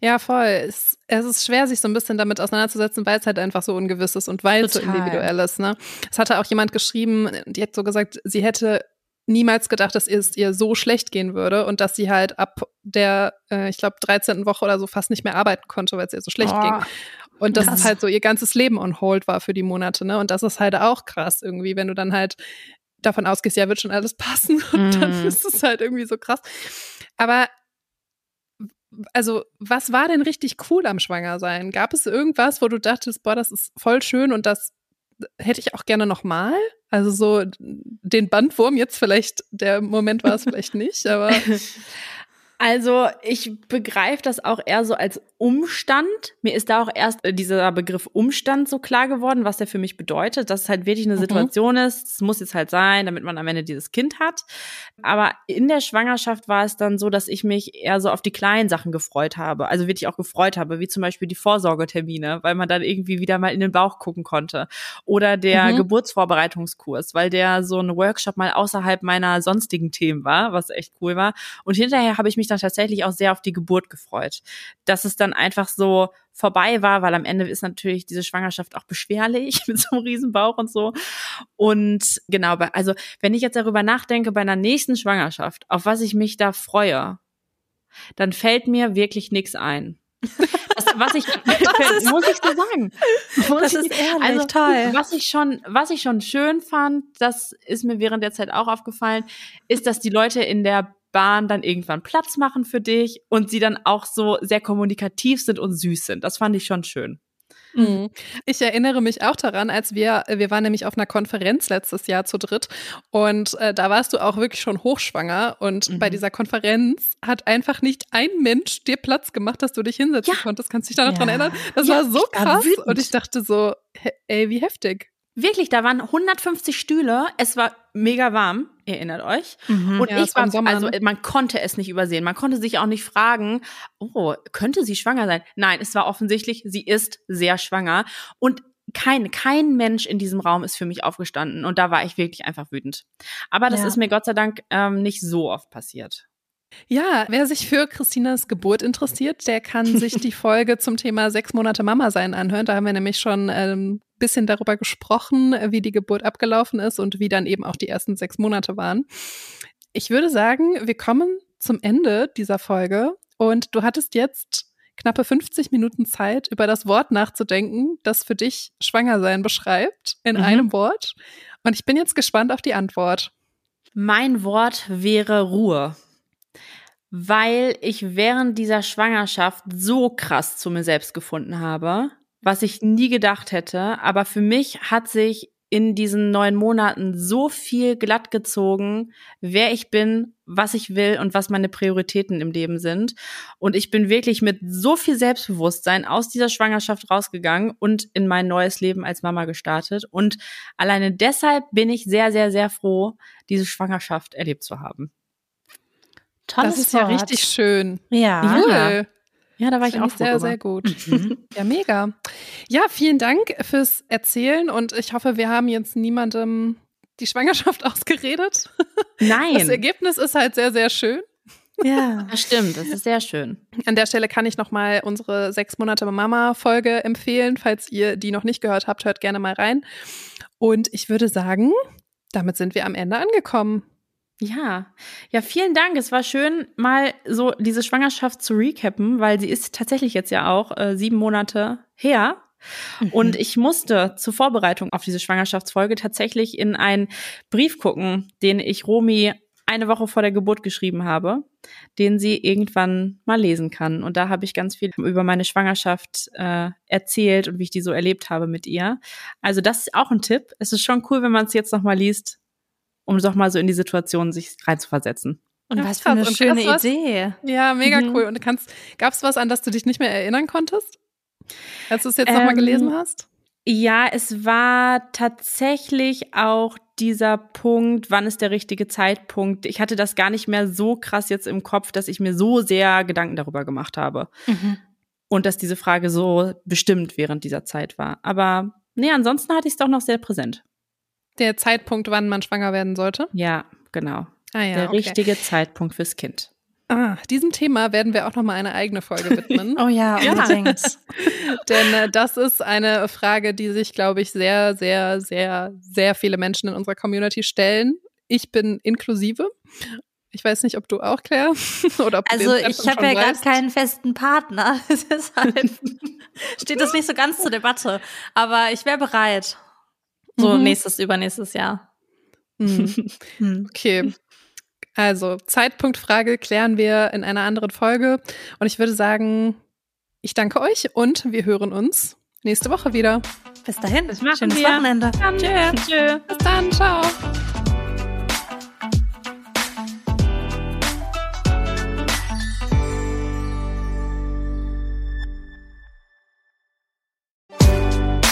Ja, voll. Es, es, ist schwer, sich so ein bisschen damit auseinanderzusetzen, weil es halt einfach so ungewiss ist und weil es so individuell ist. Ne? Es hatte auch jemand geschrieben, die hat so gesagt, sie hätte niemals gedacht, dass es ihr so schlecht gehen würde und dass sie halt ab der, äh, ich glaube, 13. Woche oder so fast nicht mehr arbeiten konnte, weil es ihr so schlecht oh, ging. Und das ist halt so ihr ganzes Leben on hold war für die Monate, ne? Und das ist halt auch krass irgendwie, wenn du dann halt davon ausgehst, ja, wird schon alles passen und mm. dann mhm. ist es halt irgendwie so krass. Aber also, was war denn richtig cool am Schwangersein? Gab es irgendwas, wo du dachtest, boah, das ist voll schön und das hätte ich auch gerne nochmal? Also so den Bandwurm jetzt vielleicht, der Moment war es vielleicht nicht, aber. Also ich begreife das auch eher so als Umstand. Mir ist da auch erst äh, dieser Begriff Umstand so klar geworden, was der für mich bedeutet, dass es halt wirklich eine mhm. Situation ist. Es muss jetzt halt sein, damit man am Ende dieses Kind hat. Aber in der Schwangerschaft war es dann so, dass ich mich eher so auf die kleinen Sachen gefreut habe. Also wirklich auch gefreut habe, wie zum Beispiel die Vorsorgetermine, weil man dann irgendwie wieder mal in den Bauch gucken konnte. Oder der mhm. Geburtsvorbereitungskurs, weil der so ein Workshop mal außerhalb meiner sonstigen Themen war, was echt cool war. Und hinterher habe ich mich dann tatsächlich auch sehr auf die Geburt gefreut. Dass es dann einfach so vorbei war, weil am Ende ist natürlich diese Schwangerschaft auch beschwerlich mit so einem Riesenbauch und so. Und genau, also wenn ich jetzt darüber nachdenke bei einer nächsten Schwangerschaft, auf was ich mich da freue, dann fällt mir wirklich nichts ein. Das, was ich das muss ich so sagen. Muss das ist ehrlich, also, toll. Was ich schon, was ich schon schön fand, das ist mir während der Zeit auch aufgefallen, ist, dass die Leute in der Bahn dann irgendwann Platz machen für dich und sie dann auch so sehr kommunikativ sind und süß sind. Das fand ich schon schön. Mhm. Ich erinnere mich auch daran, als wir, wir waren nämlich auf einer Konferenz letztes Jahr zu dritt und äh, da warst du auch wirklich schon hochschwanger und mhm. bei dieser Konferenz hat einfach nicht ein Mensch dir Platz gemacht, dass du dich hinsetzen ja. konntest. Kannst du dich da noch ja. dran erinnern? Das ja, war so krass war und ich dachte so, ey, wie heftig. Wirklich, da waren 150 Stühle. Es war mega warm, erinnert euch. Mhm, und ja, ich war, Sommer, also ne? man konnte es nicht übersehen. Man konnte sich auch nicht fragen, oh, könnte sie schwanger sein? Nein, es war offensichtlich, sie ist sehr schwanger. Und kein, kein Mensch in diesem Raum ist für mich aufgestanden. Und da war ich wirklich einfach wütend. Aber das ja. ist mir Gott sei Dank ähm, nicht so oft passiert. Ja, wer sich für Christinas Geburt interessiert, der kann sich die Folge zum Thema sechs Monate Mama sein anhören. Da haben wir nämlich schon ein ähm, bisschen darüber gesprochen, wie die Geburt abgelaufen ist und wie dann eben auch die ersten sechs Monate waren. Ich würde sagen, wir kommen zum Ende dieser Folge und du hattest jetzt knappe 50 Minuten Zeit, über das Wort nachzudenken, das für dich Schwangersein beschreibt, in mhm. einem Wort. Und ich bin jetzt gespannt auf die Antwort. Mein Wort wäre Ruhe weil ich während dieser Schwangerschaft so krass zu mir selbst gefunden habe, was ich nie gedacht hätte. Aber für mich hat sich in diesen neun Monaten so viel glatt gezogen, wer ich bin, was ich will und was meine Prioritäten im Leben sind. Und ich bin wirklich mit so viel Selbstbewusstsein aus dieser Schwangerschaft rausgegangen und in mein neues Leben als Mama gestartet. Und alleine deshalb bin ich sehr, sehr, sehr froh, diese Schwangerschaft erlebt zu haben. Tolles das ist Wort. ja richtig schön. Ja. Cool. Ja, da war ich auch sehr, sehr gut. Mhm. Ja, mega. Ja, vielen Dank fürs Erzählen und ich hoffe, wir haben jetzt niemandem die Schwangerschaft ausgeredet. Nein. Das Ergebnis ist halt sehr, sehr schön. Ja, das stimmt. Das ist sehr schön. An der Stelle kann ich nochmal unsere sechs Monate Mama-Folge empfehlen. Falls ihr die noch nicht gehört habt, hört gerne mal rein. Und ich würde sagen, damit sind wir am Ende angekommen. Ja, ja, vielen Dank. Es war schön, mal so diese Schwangerschaft zu recappen, weil sie ist tatsächlich jetzt ja auch äh, sieben Monate her. Mhm. Und ich musste zur Vorbereitung auf diese Schwangerschaftsfolge tatsächlich in einen Brief gucken, den ich Romi eine Woche vor der Geburt geschrieben habe, den sie irgendwann mal lesen kann. Und da habe ich ganz viel über meine Schwangerschaft äh, erzählt und wie ich die so erlebt habe mit ihr. Also das ist auch ein Tipp. Es ist schon cool, wenn man es jetzt noch mal liest, um doch mal so in die Situation sich reinzuversetzen. Und ja, was für eine schöne Idee. ja, mega mhm. cool. Und kannst, gab es was, an das du dich nicht mehr erinnern konntest? Als du es jetzt ähm, nochmal gelesen hast? Ja, es war tatsächlich auch dieser Punkt, wann ist der richtige Zeitpunkt. Ich hatte das gar nicht mehr so krass jetzt im Kopf, dass ich mir so sehr Gedanken darüber gemacht habe. Mhm. Und dass diese Frage so bestimmt während dieser Zeit war. Aber nee, ansonsten hatte ich es doch noch sehr präsent. Der Zeitpunkt, wann man schwanger werden sollte? Ja, genau. Ah, ja, der okay. richtige Zeitpunkt fürs Kind. Ah, diesem Thema werden wir auch noch mal eine eigene Folge widmen. oh ja, unbedingt. Denn äh, das ist eine Frage, die sich, glaube ich, sehr, sehr, sehr, sehr viele Menschen in unserer Community stellen. Ich bin inklusive. Ich weiß nicht, ob du auch, Claire, oder ob Also ich habe ja gar keinen festen Partner. Deshalb steht das nicht so ganz zur Debatte. Aber ich wäre bereit. So mhm. nächstes, übernächstes Jahr. Mhm. mhm. okay. Also, Zeitpunktfrage klären wir in einer anderen Folge. Und ich würde sagen, ich danke euch und wir hören uns nächste Woche wieder. Bis dahin, Bis schönes wir. Wochenende. Dann. Tschö. Tschö. Bis dann, ciao.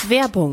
Werbung